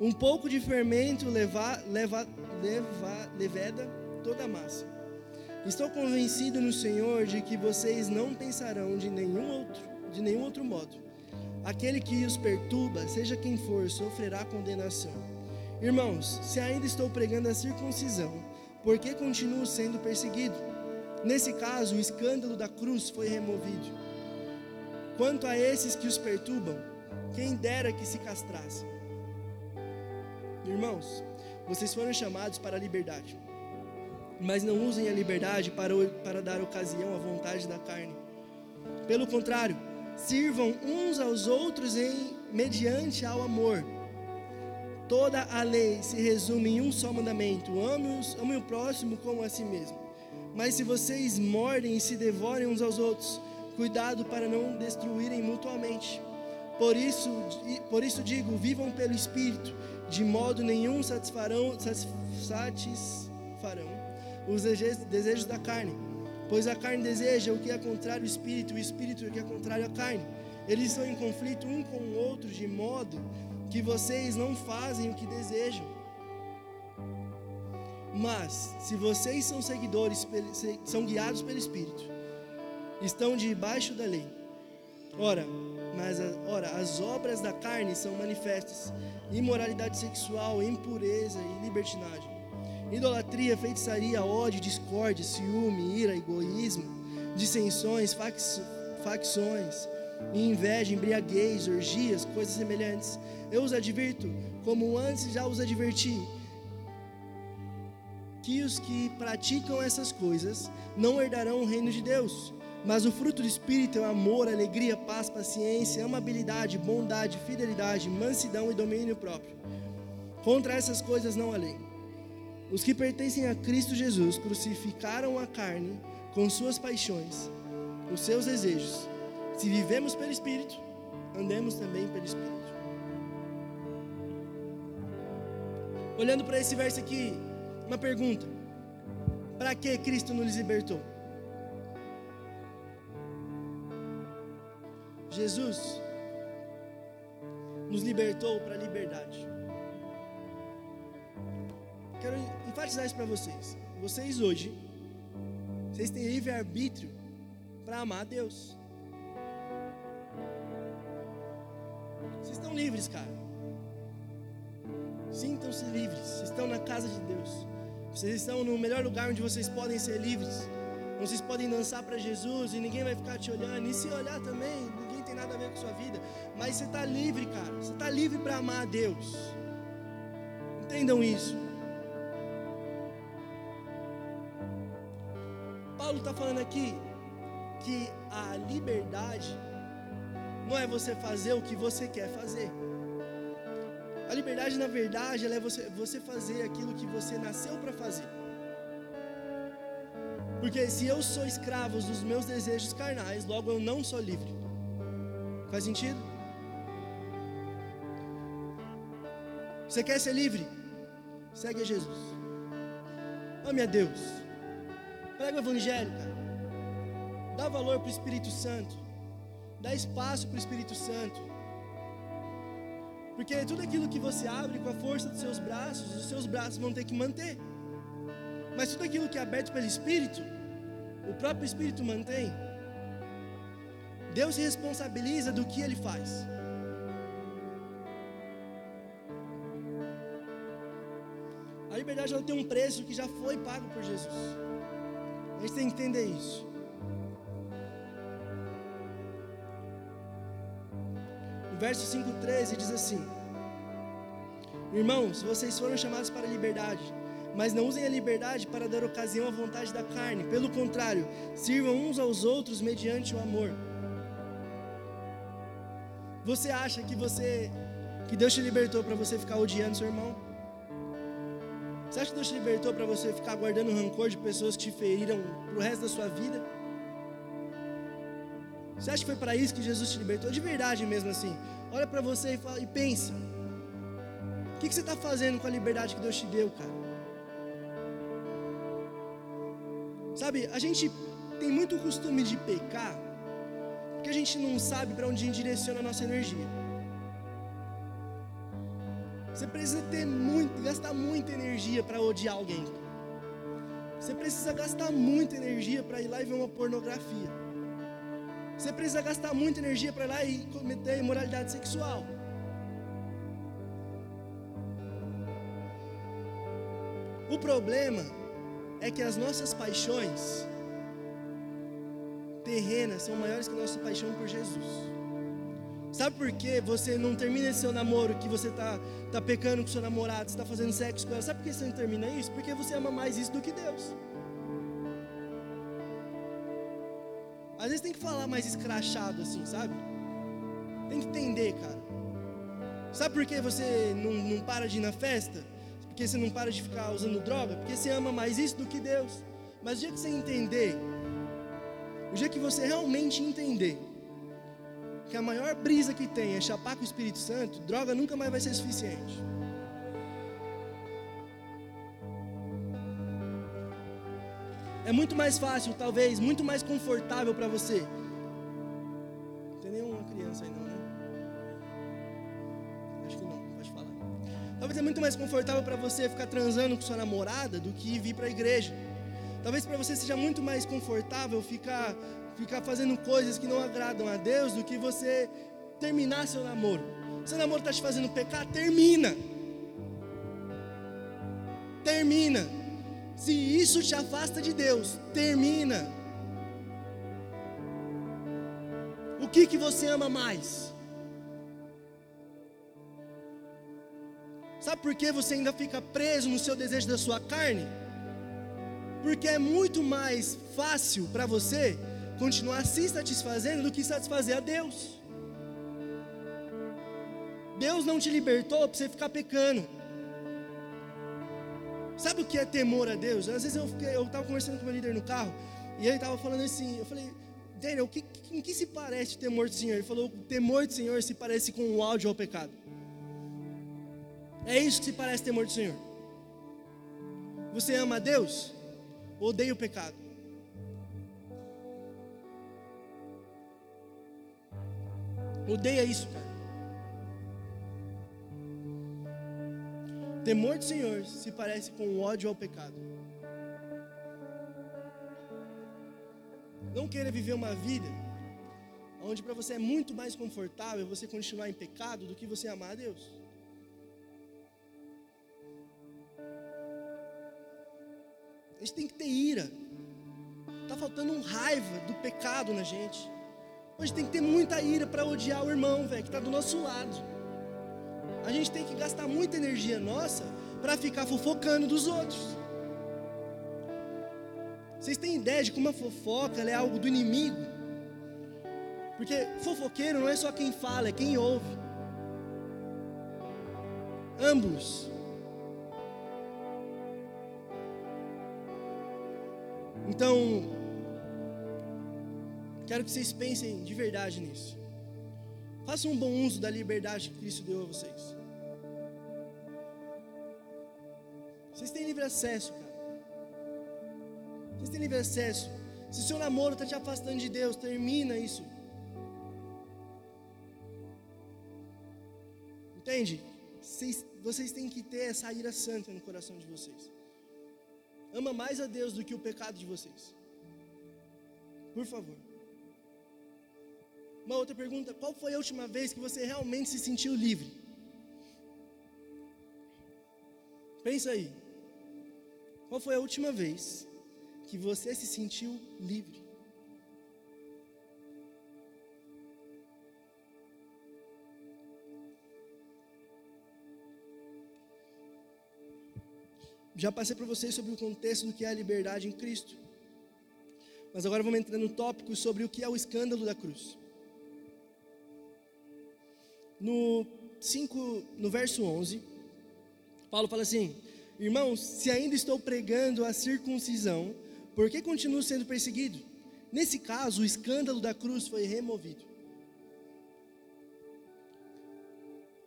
Um pouco de fermento leva, leva, leva, leveda toda a massa. Estou convencido no Senhor de que vocês não pensarão de nenhum outro, de nenhum outro modo. Aquele que os perturba, seja quem for, sofrerá condenação. Irmãos, se ainda estou pregando a circuncisão, por que continuo sendo perseguido? Nesse caso, o escândalo da cruz foi removido. Quanto a esses que os perturbam, quem dera que se castrassem. Irmãos, vocês foram chamados para a liberdade, mas não usem a liberdade para, para dar ocasião à vontade da carne. Pelo contrário, sirvam uns aos outros em mediante ao amor. Toda a lei se resume em um só mandamento: ame, -os, ame o próximo como a si mesmo. Mas se vocês mordem e se devorem uns aos outros, Cuidado para não destruírem mutuamente. Por isso, por isso digo: vivam pelo Espírito, de modo nenhum satisfarão, satisfarão os desejos da carne. Pois a carne deseja o que é contrário ao Espírito, o Espírito o que é contrário à carne. Eles estão em conflito um com o outro, de modo que vocês não fazem o que desejam. Mas, se vocês são seguidores, são guiados pelo Espírito, estão debaixo da lei. Ora, mas ora, as obras da carne são manifestas: imoralidade sexual, impureza e libertinagem, idolatria, feitiçaria, ódio, discórdia, ciúme, ira, egoísmo, dissensões, facções, inveja, embriaguez, orgias, coisas semelhantes. Eu os advirto, como antes já os adverti, que os que praticam essas coisas não herdarão o reino de Deus. Mas o fruto do Espírito é amor, alegria, paz, paciência, amabilidade, bondade, fidelidade, mansidão e domínio próprio. Contra essas coisas não há lei. Os que pertencem a Cristo Jesus crucificaram a carne com suas paixões, os seus desejos. Se vivemos pelo Espírito, andemos também pelo Espírito. Olhando para esse verso aqui, uma pergunta: para que Cristo nos libertou? Jesus nos libertou para a liberdade. Quero enfatizar isso para vocês. Vocês hoje, vocês têm livre-arbítrio para amar a Deus. Vocês estão livres, cara. Sintam-se livres. Vocês estão na casa de Deus. Vocês estão no melhor lugar onde vocês podem ser livres. Vocês podem dançar para Jesus e ninguém vai ficar te olhando. E se olhar também, tem nada a ver com sua vida, mas você está livre, cara. Você está livre para amar a Deus. Entendam isso. Paulo está falando aqui que a liberdade não é você fazer o que você quer fazer. A liberdade, na verdade, é você, você fazer aquilo que você nasceu para fazer. Porque se eu sou escravo dos meus desejos carnais, logo eu não sou livre. Faz sentido? Você quer ser livre? Segue a Jesus. Ame a Deus. Prega o Evangelho, cara. Dá valor para o Espírito Santo. Dá espaço para o Espírito Santo. Porque tudo aquilo que você abre com a força dos seus braços, os seus braços vão ter que manter. Mas tudo aquilo que é aberto pelo Espírito, o próprio Espírito mantém. Deus se responsabiliza do que ele faz. A liberdade ela tem um preço que já foi pago por Jesus. A gente tem que entender isso. O verso 5,13 diz assim: Irmãos, vocês foram chamados para a liberdade, mas não usem a liberdade para dar ocasião à vontade da carne. Pelo contrário, sirvam uns aos outros mediante o amor. Você acha que você que Deus te libertou para você ficar odiando seu irmão? Você acha que Deus te libertou para você ficar guardando rancor de pessoas que te feriram pro resto da sua vida? Você acha que foi para isso que Jesus te libertou? De verdade mesmo assim. Olha para você e, fala, e pensa. O que, que você está fazendo com a liberdade que Deus te deu, cara? Sabe, a gente tem muito costume de pecar porque a gente não sabe para onde direciona a nossa energia. Você precisa ter muito, gastar muita energia para odiar alguém. Você precisa gastar muita energia para ir lá e ver uma pornografia. Você precisa gastar muita energia para ir lá e cometer imoralidade sexual. O problema é que as nossas paixões terrenas são maiores que a nossa paixão por Jesus. Sabe por que você não termina esse seu namoro que você tá, tá pecando com seu namorado, está fazendo sexo com ela? Sabe por que você não termina isso? Porque você ama mais isso do que Deus. Às vezes tem que falar mais escrachado assim, sabe? Tem que entender, cara. Sabe por que você não, não para de ir na festa? Porque você não para de ficar usando droga? Porque você ama mais isso do que Deus. Mas o dia que você entender, o dia que você realmente entender que a maior brisa que tem é chapar com o Espírito Santo, droga nunca mais vai ser suficiente. É muito mais fácil, talvez, muito mais confortável para você. Não tem nenhuma criança aí não, né? Acho que não, pode falar. Talvez é muito mais confortável para você ficar transando com sua namorada do que vir para a igreja. Talvez para você seja muito mais confortável ficar ficar fazendo coisas que não agradam a Deus do que você terminar seu namoro. Seu namoro está te fazendo pecar, termina. Termina. Se isso te afasta de Deus, termina. O que que você ama mais? Sabe por que você ainda fica preso no seu desejo da sua carne? Porque é muito mais fácil para você continuar se satisfazendo do que satisfazer a Deus. Deus não te libertou para você ficar pecando. Sabe o que é temor a Deus? Às vezes eu eu estava conversando com meu líder no carro e ele estava falando assim, eu falei, Daniel, que, em que se parece o temor do Senhor? Ele falou, o temor do Senhor se parece com o áudio ao pecado. É isso que se parece o temor do Senhor. Você ama a Deus? Odeia o pecado. Odeia isso, cara. Temor do Senhor se parece com ódio ao pecado. Não queira viver uma vida onde para você é muito mais confortável você continuar em pecado do que você amar a Deus. A gente tem que ter ira. Tá faltando um raiva do pecado na gente. Hoje tem que ter muita ira para odiar o irmão, velho, que está do nosso lado. A gente tem que gastar muita energia nossa para ficar fofocando dos outros. Vocês têm ideia de como a fofoca é algo do inimigo? Porque fofoqueiro não é só quem fala, é quem ouve. Ambos. Então, quero que vocês pensem de verdade nisso. Façam um bom uso da liberdade que Cristo deu a vocês. Vocês têm livre acesso, cara. Vocês têm livre acesso. Se seu namoro está te afastando de Deus, termina isso. Entende? Vocês, vocês têm que ter essa ira santa no coração de vocês. Ama mais a Deus do que o pecado de vocês. Por favor. Uma outra pergunta: qual foi a última vez que você realmente se sentiu livre? Pensa aí. Qual foi a última vez que você se sentiu livre. Já passei para vocês sobre o contexto do que é a liberdade em Cristo. Mas agora vamos entrar no tópico sobre o que é o escândalo da cruz. No 5, no verso 11, Paulo fala assim: Irmãos, se ainda estou pregando a circuncisão, por que continuo sendo perseguido? Nesse caso, o escândalo da cruz foi removido.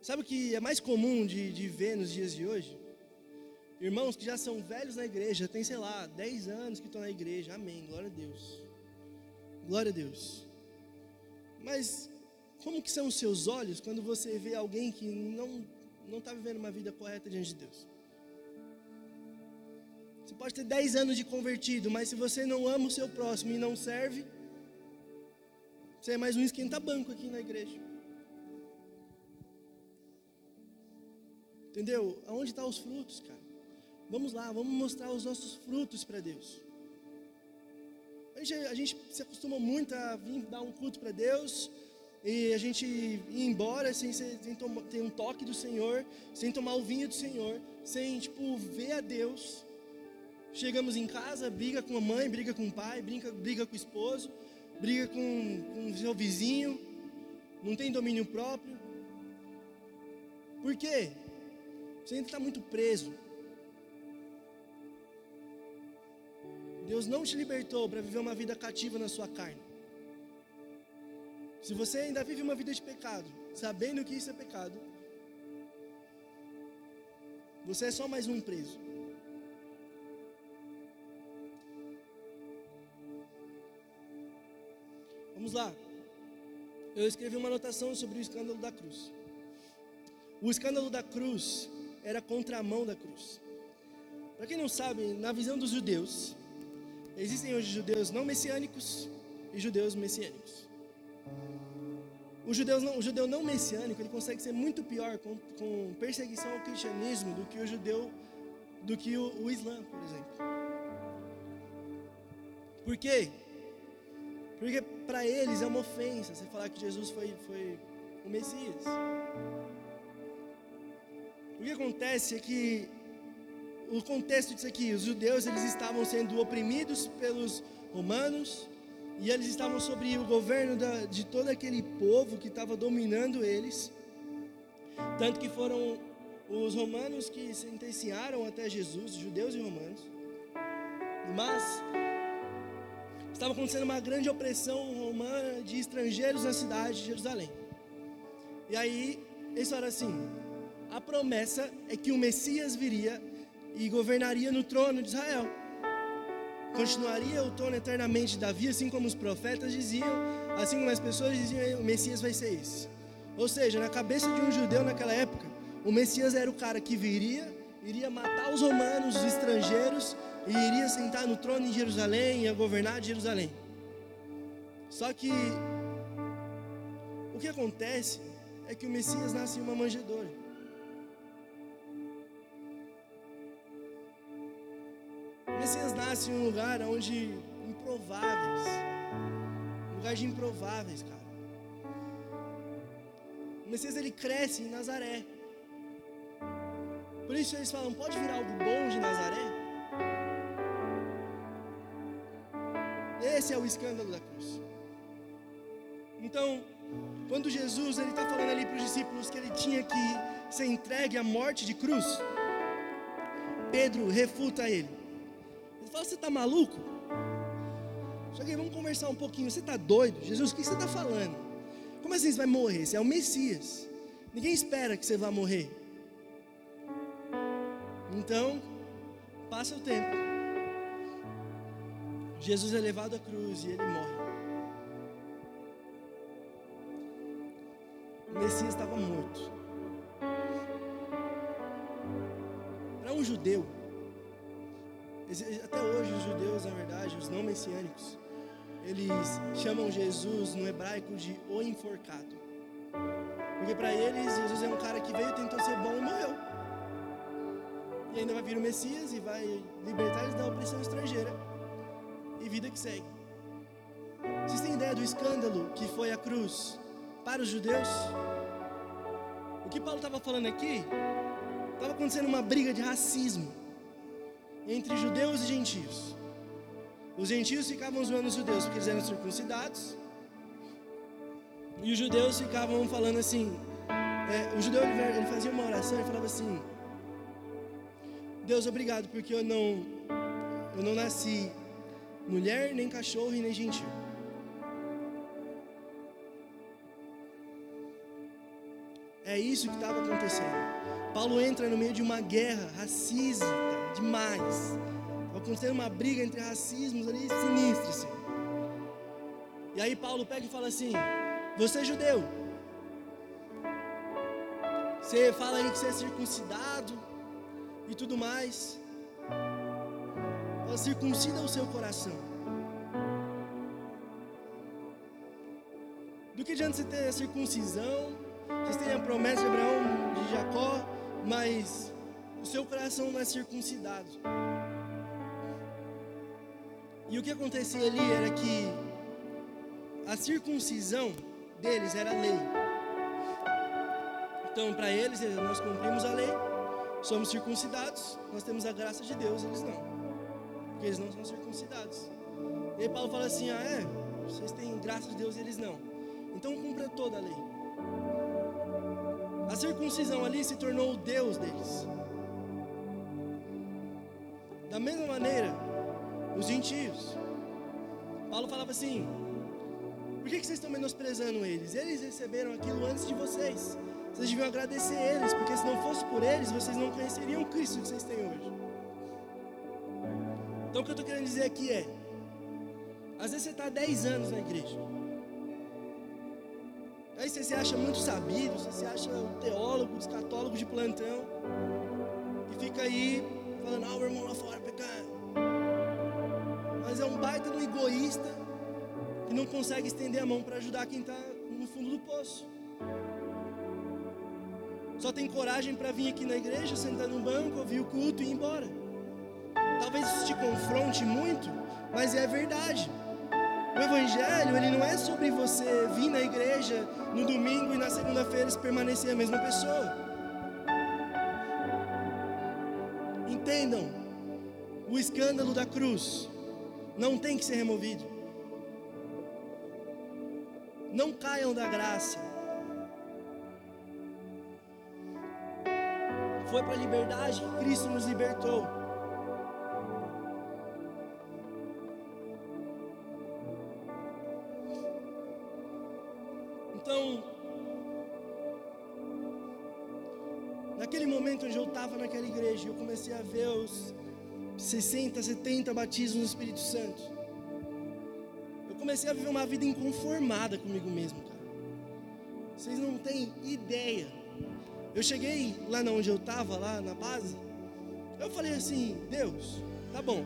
Sabe o que é mais comum de, de ver nos dias de hoje? Irmãos que já são velhos na igreja, tem, sei lá, 10 anos que estão na igreja, amém, glória a Deus. Glória a Deus. Mas como que são os seus olhos quando você vê alguém que não não está vivendo uma vida correta diante de Deus? Você pode ter 10 anos de convertido, mas se você não ama o seu próximo e não serve, você é mais um esquenta-banco aqui na igreja. Entendeu? Aonde estão tá os frutos, cara? Vamos lá, vamos mostrar os nossos frutos para Deus. A gente, a gente, se acostuma muito a vir dar um culto para Deus e a gente ir embora sem, sem tomar, ter um toque do Senhor, sem tomar o vinho do Senhor, sem tipo ver a Deus. Chegamos em casa, briga com a mãe, briga com o pai, briga, briga com o esposo, briga com, com o seu vizinho, não tem domínio próprio. Por quê? Você ainda está muito preso. Deus não te libertou para viver uma vida cativa na sua carne. Se você ainda vive uma vida de pecado, sabendo que isso é pecado, você é só mais um preso. Vamos lá. Eu escrevi uma anotação sobre o escândalo da cruz. O escândalo da cruz era a contramão da cruz. Para quem não sabe, na visão dos judeus, existem hoje judeus não messiânicos e judeus messiânicos. O judeu não, o judeu não messiânico ele consegue ser muito pior com, com perseguição ao cristianismo do que o judeu, do que o, o Islã, por exemplo. Por quê? Porque para eles é uma ofensa você falar que Jesus foi, foi o Messias. O que acontece é que o contexto disso aqui, os judeus eles estavam sendo oprimidos pelos romanos e eles estavam sobre o governo da, de todo aquele povo que estava dominando eles. Tanto que foram os romanos que sentenciaram até Jesus, judeus e romanos. Mas estava acontecendo uma grande opressão romana de estrangeiros na cidade de Jerusalém. E aí, eles falaram assim: a promessa é que o Messias viria e governaria no trono de Israel. Continuaria o trono eternamente de Davi, assim como os profetas diziam, assim como as pessoas diziam, o Messias vai ser esse. Ou seja, na cabeça de um judeu naquela época, o Messias era o cara que viria, iria matar os romanos, os estrangeiros, e iria sentar no trono em Jerusalém, ia governar de Jerusalém. Só que o que acontece é que o Messias nasce em uma manjedoura. Messias nasce em um lugar onde improváveis, um lugar de improváveis, cara. O Messias ele cresce em Nazaré. Por isso eles falam: pode vir algo bom de Nazaré? esse é o escândalo da cruz. Então, quando Jesus ele está falando ali para os discípulos que ele tinha que ser entregue à morte de cruz, Pedro refuta ele. Ele fala: Você está maluco? Cheguei, vamos conversar um pouquinho. Você está doido? Jesus, o que você está falando? Como assim você vai morrer? Você é o Messias. Ninguém espera que você vá morrer. Então, passa o tempo. Jesus é levado à cruz e ele morre. O Messias estava morto. Para um judeu, até hoje os judeus, na verdade, os não messiânicos, eles chamam Jesus no hebraico de o enforcado. Porque para eles, Jesus é um cara que veio, tentou ser bom e morreu. E ainda vai vir o Messias e vai libertar eles da opressão estrangeira. E vida que segue. Vocês têm ideia do escândalo que foi a cruz para os judeus? O que Paulo estava falando aqui? Estava acontecendo uma briga de racismo entre judeus e gentios. Os gentios ficavam zoando os judeus porque eles eram circuncidados. E os judeus ficavam falando assim. É, o judeu ele, fazia uma oração e falava assim: Deus, obrigado, porque eu não, eu não nasci mulher, nem cachorro e nem gentil. É isso que estava acontecendo. Paulo entra no meio de uma guerra racista demais. Estava acontecendo uma briga entre racismos ali sinistra. Assim. E aí Paulo pega e fala assim: Você é judeu. Você fala aí que você é circuncidado e tudo mais. Fala, circuncida o seu coração. Do que adianta você ter a circuncisão? Vocês têm a promessa de Abraão, de Jacó, mas o seu coração não é circuncidado. E o que acontecia ali era que a circuncisão deles era lei. Então, para eles, nós cumprimos a lei, somos circuncidados, nós temos a graça de Deus, eles não. Porque eles não são circuncidados. E aí Paulo fala assim: ah, é, vocês têm graça de Deus e eles não. Então cumpra toda a lei. A circuncisão ali se tornou o Deus deles. Da mesma maneira, os gentios. Paulo falava assim: por que, vocês estão menosprezando eles? Eles receberam aquilo antes de vocês. Vocês deviam agradecer eles, porque se não fosse por eles, vocês não conheceriam o Cristo que vocês têm hoje. Então o que eu estou querendo dizer aqui é: às vezes você está 10 anos na igreja. Aí você se acha muito sabido, você se acha o teólogo, o escatólogo de plantão. E fica aí falando, ah, o irmão lá fora pecando. Mas é um baita do egoísta que não consegue estender a mão para ajudar quem está no fundo do poço. Só tem coragem para vir aqui na igreja, sentar no banco, ouvir o culto e ir embora. Talvez isso te confronte muito, mas é verdade. O evangelho, ele não é sobre você vir na igreja no domingo e na segunda-feira permanecer a mesma pessoa. Entendam, o escândalo da cruz não tem que ser removido. Não caiam da graça. Foi para a liberdade que Cristo nos libertou. Estava naquela igreja, eu comecei a ver os 60, 70 batismos no Espírito Santo. Eu comecei a viver uma vida inconformada comigo mesmo, cara. Vocês não têm ideia. Eu cheguei lá onde eu estava, lá na base. Eu falei assim: Deus, tá bom.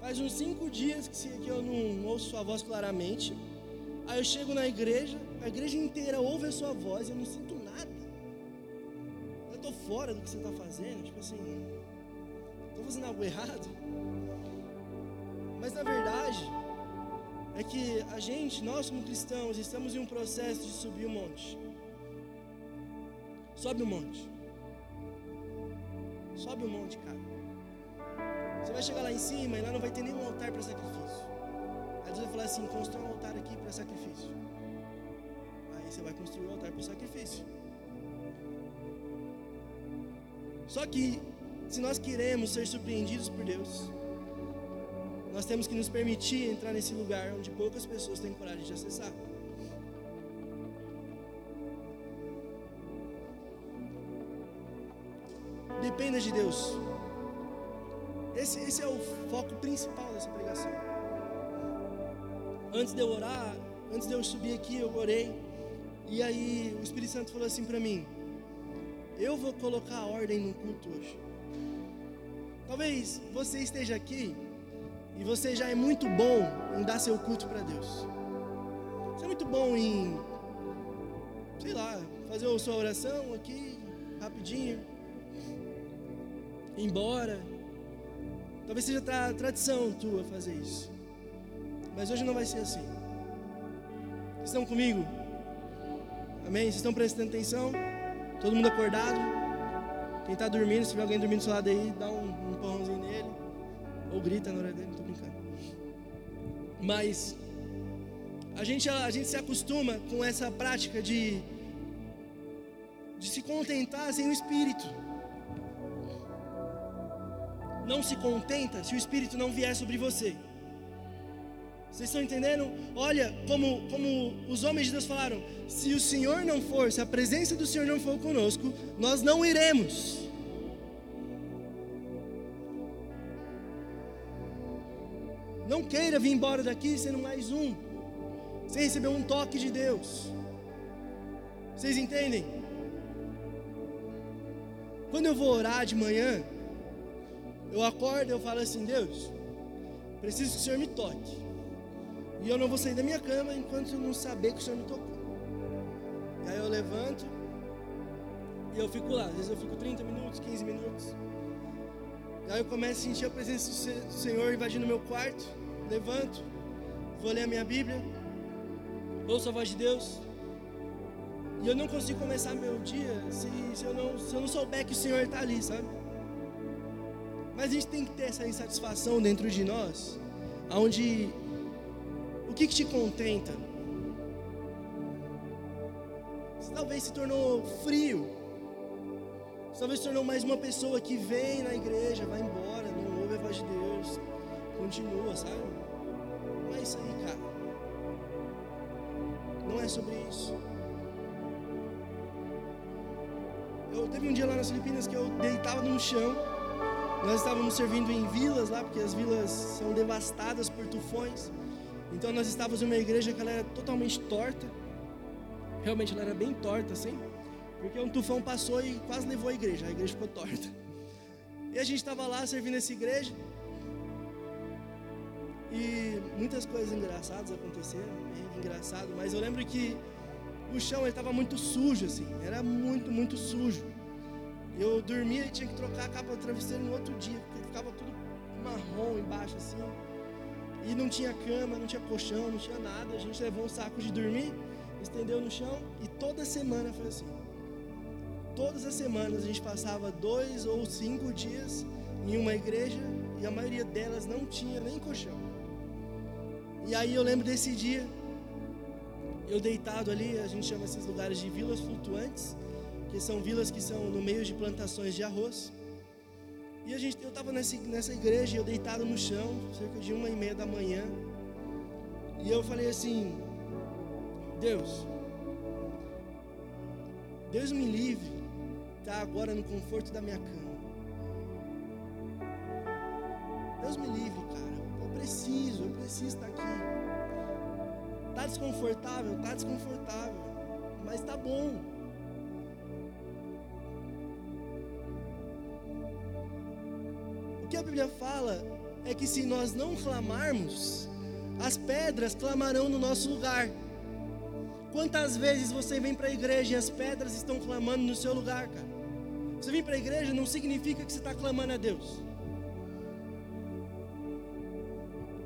Faz uns cinco dias que eu não ouço sua voz claramente. Aí eu chego na igreja, a igreja inteira ouve a sua voz, eu não sinto fora do que você está fazendo, tipo assim, estou fazendo algo errado. Mas na verdade, é que a gente, nós como cristãos, estamos em um processo de subir o monte. Sobe o monte. Sobe o monte, cara. Você vai chegar lá em cima e lá não vai ter nenhum altar para sacrifício. Deus vai falar assim: constrói um altar aqui para sacrifício. Aí você vai construir um altar para sacrifício. Só que, se nós queremos ser surpreendidos por Deus, nós temos que nos permitir entrar nesse lugar onde poucas pessoas têm coragem de acessar. Dependa de Deus. Esse, esse é o foco principal dessa pregação. Antes de eu orar, antes de eu subir aqui, eu orei. E aí o Espírito Santo falou assim para mim: Eu vou colocar a ordem no culto hoje. Talvez você esteja aqui e você já é muito bom em dar seu culto para Deus. Você é muito bom em, sei lá, fazer a sua oração aqui, rapidinho, embora. Talvez seja tra tradição tua fazer isso. Mas hoje não vai ser assim. Estão comigo? Amém? Vocês estão prestando atenção? Todo mundo acordado? Quem está dormindo, se tiver alguém dormindo do seu lado aí, dá um, um pãozinho nele. Ou grita na hora dele, não tô brincando. Mas a gente, a gente se acostuma com essa prática de, de se contentar sem o Espírito. Não se contenta se o Espírito não vier sobre você. Vocês estão entendendo? Olha, como, como os homens de Deus falaram: se o Senhor não for, se a presença do Senhor não for conosco, nós não iremos. Não queira vir embora daqui sendo mais um, sem receber um toque de Deus. Vocês entendem? Quando eu vou orar de manhã, eu acordo e eu falo assim: Deus, preciso que o Senhor me toque. E eu não vou sair da minha cama enquanto eu não saber que o Senhor me tocou. E aí eu levanto e eu fico lá. Às vezes eu fico 30 minutos, 15 minutos. E aí eu começo a sentir a presença do Senhor invadindo meu quarto. Levanto, vou ler a minha Bíblia, ouço a voz de Deus. E eu não consigo começar meu dia se, se, eu, não, se eu não souber que o Senhor está ali, sabe? Mas a gente tem que ter essa insatisfação dentro de nós, onde o que, que te contenta? Você talvez se tornou frio. Você talvez se tornou mais uma pessoa que vem na igreja, vai embora, não ouve a voz de Deus, continua, sabe? Não é isso aí, cara. Não é sobre isso. Eu teve um dia lá nas Filipinas que eu deitava no chão. Nós estávamos servindo em vilas lá, porque as vilas são devastadas por tufões. Então nós estávamos em uma igreja que ela era totalmente torta. Realmente ela era bem torta assim. Porque um tufão passou e quase levou a igreja. A igreja ficou torta. E a gente estava lá servindo essa igreja. E muitas coisas engraçadas aconteceram, engraçado, mas eu lembro que o chão estava muito sujo assim, era muito, muito sujo. Eu dormia e tinha que trocar a capa do travesseiro no outro dia, porque ficava tudo marrom embaixo assim. E não tinha cama, não tinha colchão, não tinha nada. A gente levou um saco de dormir, estendeu no chão e toda semana foi assim. Todas as semanas a gente passava dois ou cinco dias em uma igreja e a maioria delas não tinha nem colchão. E aí eu lembro desse dia, eu deitado ali, a gente chama esses lugares de vilas flutuantes, que são vilas que são no meio de plantações de arroz. E a gente, eu estava nessa, nessa igreja, eu deitado no chão, cerca de uma e meia da manhã. E eu falei assim: Deus, Deus me livre, tá agora no conforto da minha cama. Deus me livre, cara. Eu preciso, eu preciso estar aqui. Tá desconfortável, tá desconfortável, mas tá bom. Que a Bíblia fala é que se nós não clamarmos, as pedras clamarão no nosso lugar. Quantas vezes você vem para a igreja e as pedras estão clamando no seu lugar, cara? Você vem para a igreja não significa que você está clamando a Deus.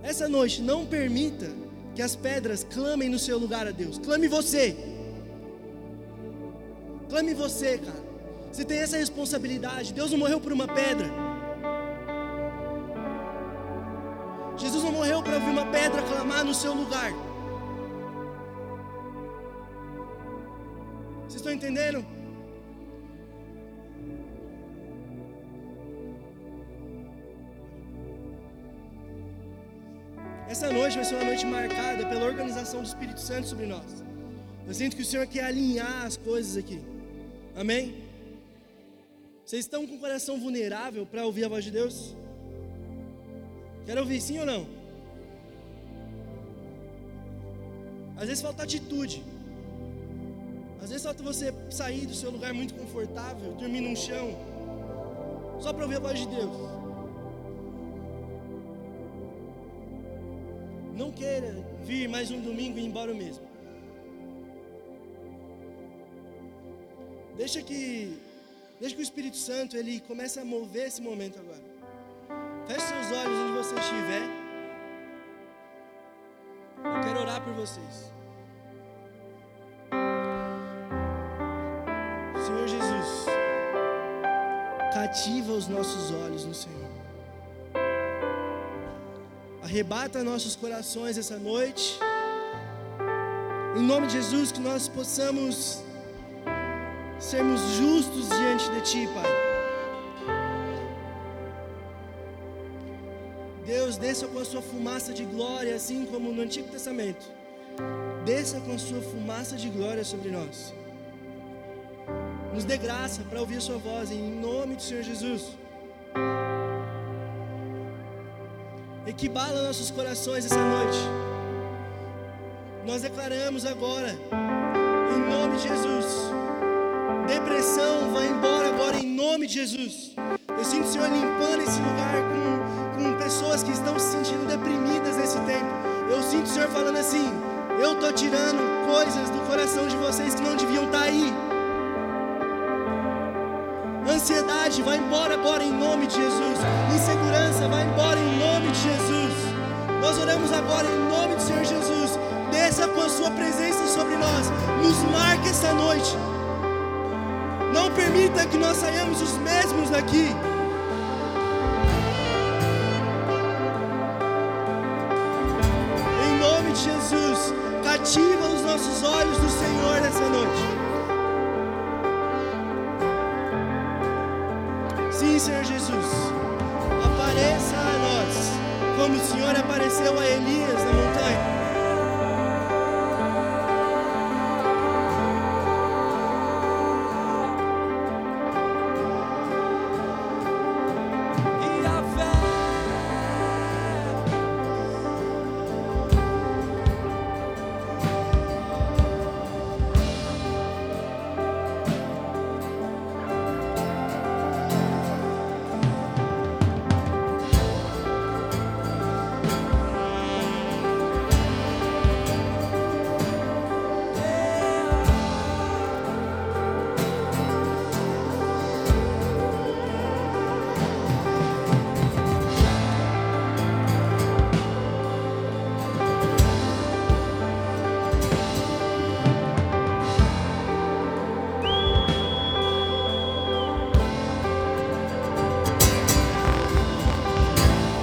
Essa noite, não permita que as pedras clamem no seu lugar a Deus. Clame você. Clame você, cara. Você tem essa responsabilidade. Deus não morreu por uma pedra. Seu lugar. Vocês estão entendendo? Essa noite vai ser uma noite marcada pela organização do Espírito Santo sobre nós. Eu sinto que o Senhor quer alinhar as coisas aqui. Amém? Vocês estão com o coração vulnerável para ouvir a voz de Deus? Quer ouvir sim ou não? Às vezes falta atitude. Às vezes falta você sair do seu lugar muito confortável, dormir num chão, só para ouvir a voz de Deus. Não queira vir mais um domingo e ir embora mesmo. Deixa que, deixa que o Espírito Santo ele comece a mover esse momento agora. Feche seus olhos onde você estiver. Eu quero orar por vocês. Senhor Jesus, cativa os nossos olhos no Senhor. Arrebata nossos corações essa noite. Em nome de Jesus, que nós possamos sermos justos diante de Ti, Pai. Desça com a Sua fumaça de glória, assim como no Antigo Testamento. Desça com a Sua fumaça de glória sobre nós. Nos dê graça para ouvir a Sua voz, em nome do Senhor Jesus. Equibala nossos corações essa noite. Nós declaramos agora, em nome de Jesus, depressão vai embora agora em nome de Jesus. Eu sinto o Senhor limpando esse lugar com pessoas que estão se sentindo deprimidas nesse tempo. Eu sinto o Senhor falando assim: eu estou tirando coisas do coração de vocês que não deviam estar aí. Ansiedade vai embora agora em nome de Jesus. Insegurança vai embora em nome de Jesus. Nós oramos agora em nome do Senhor Jesus. Desça com a sua presença sobre nós. Nos marque essa noite. Não permita que nós saiamos os mesmos daqui. Cativa os nossos olhos do Senhor nessa noite. Sim, Senhor Jesus, apareça a nós, como o Senhor apareceu a Elias na montanha.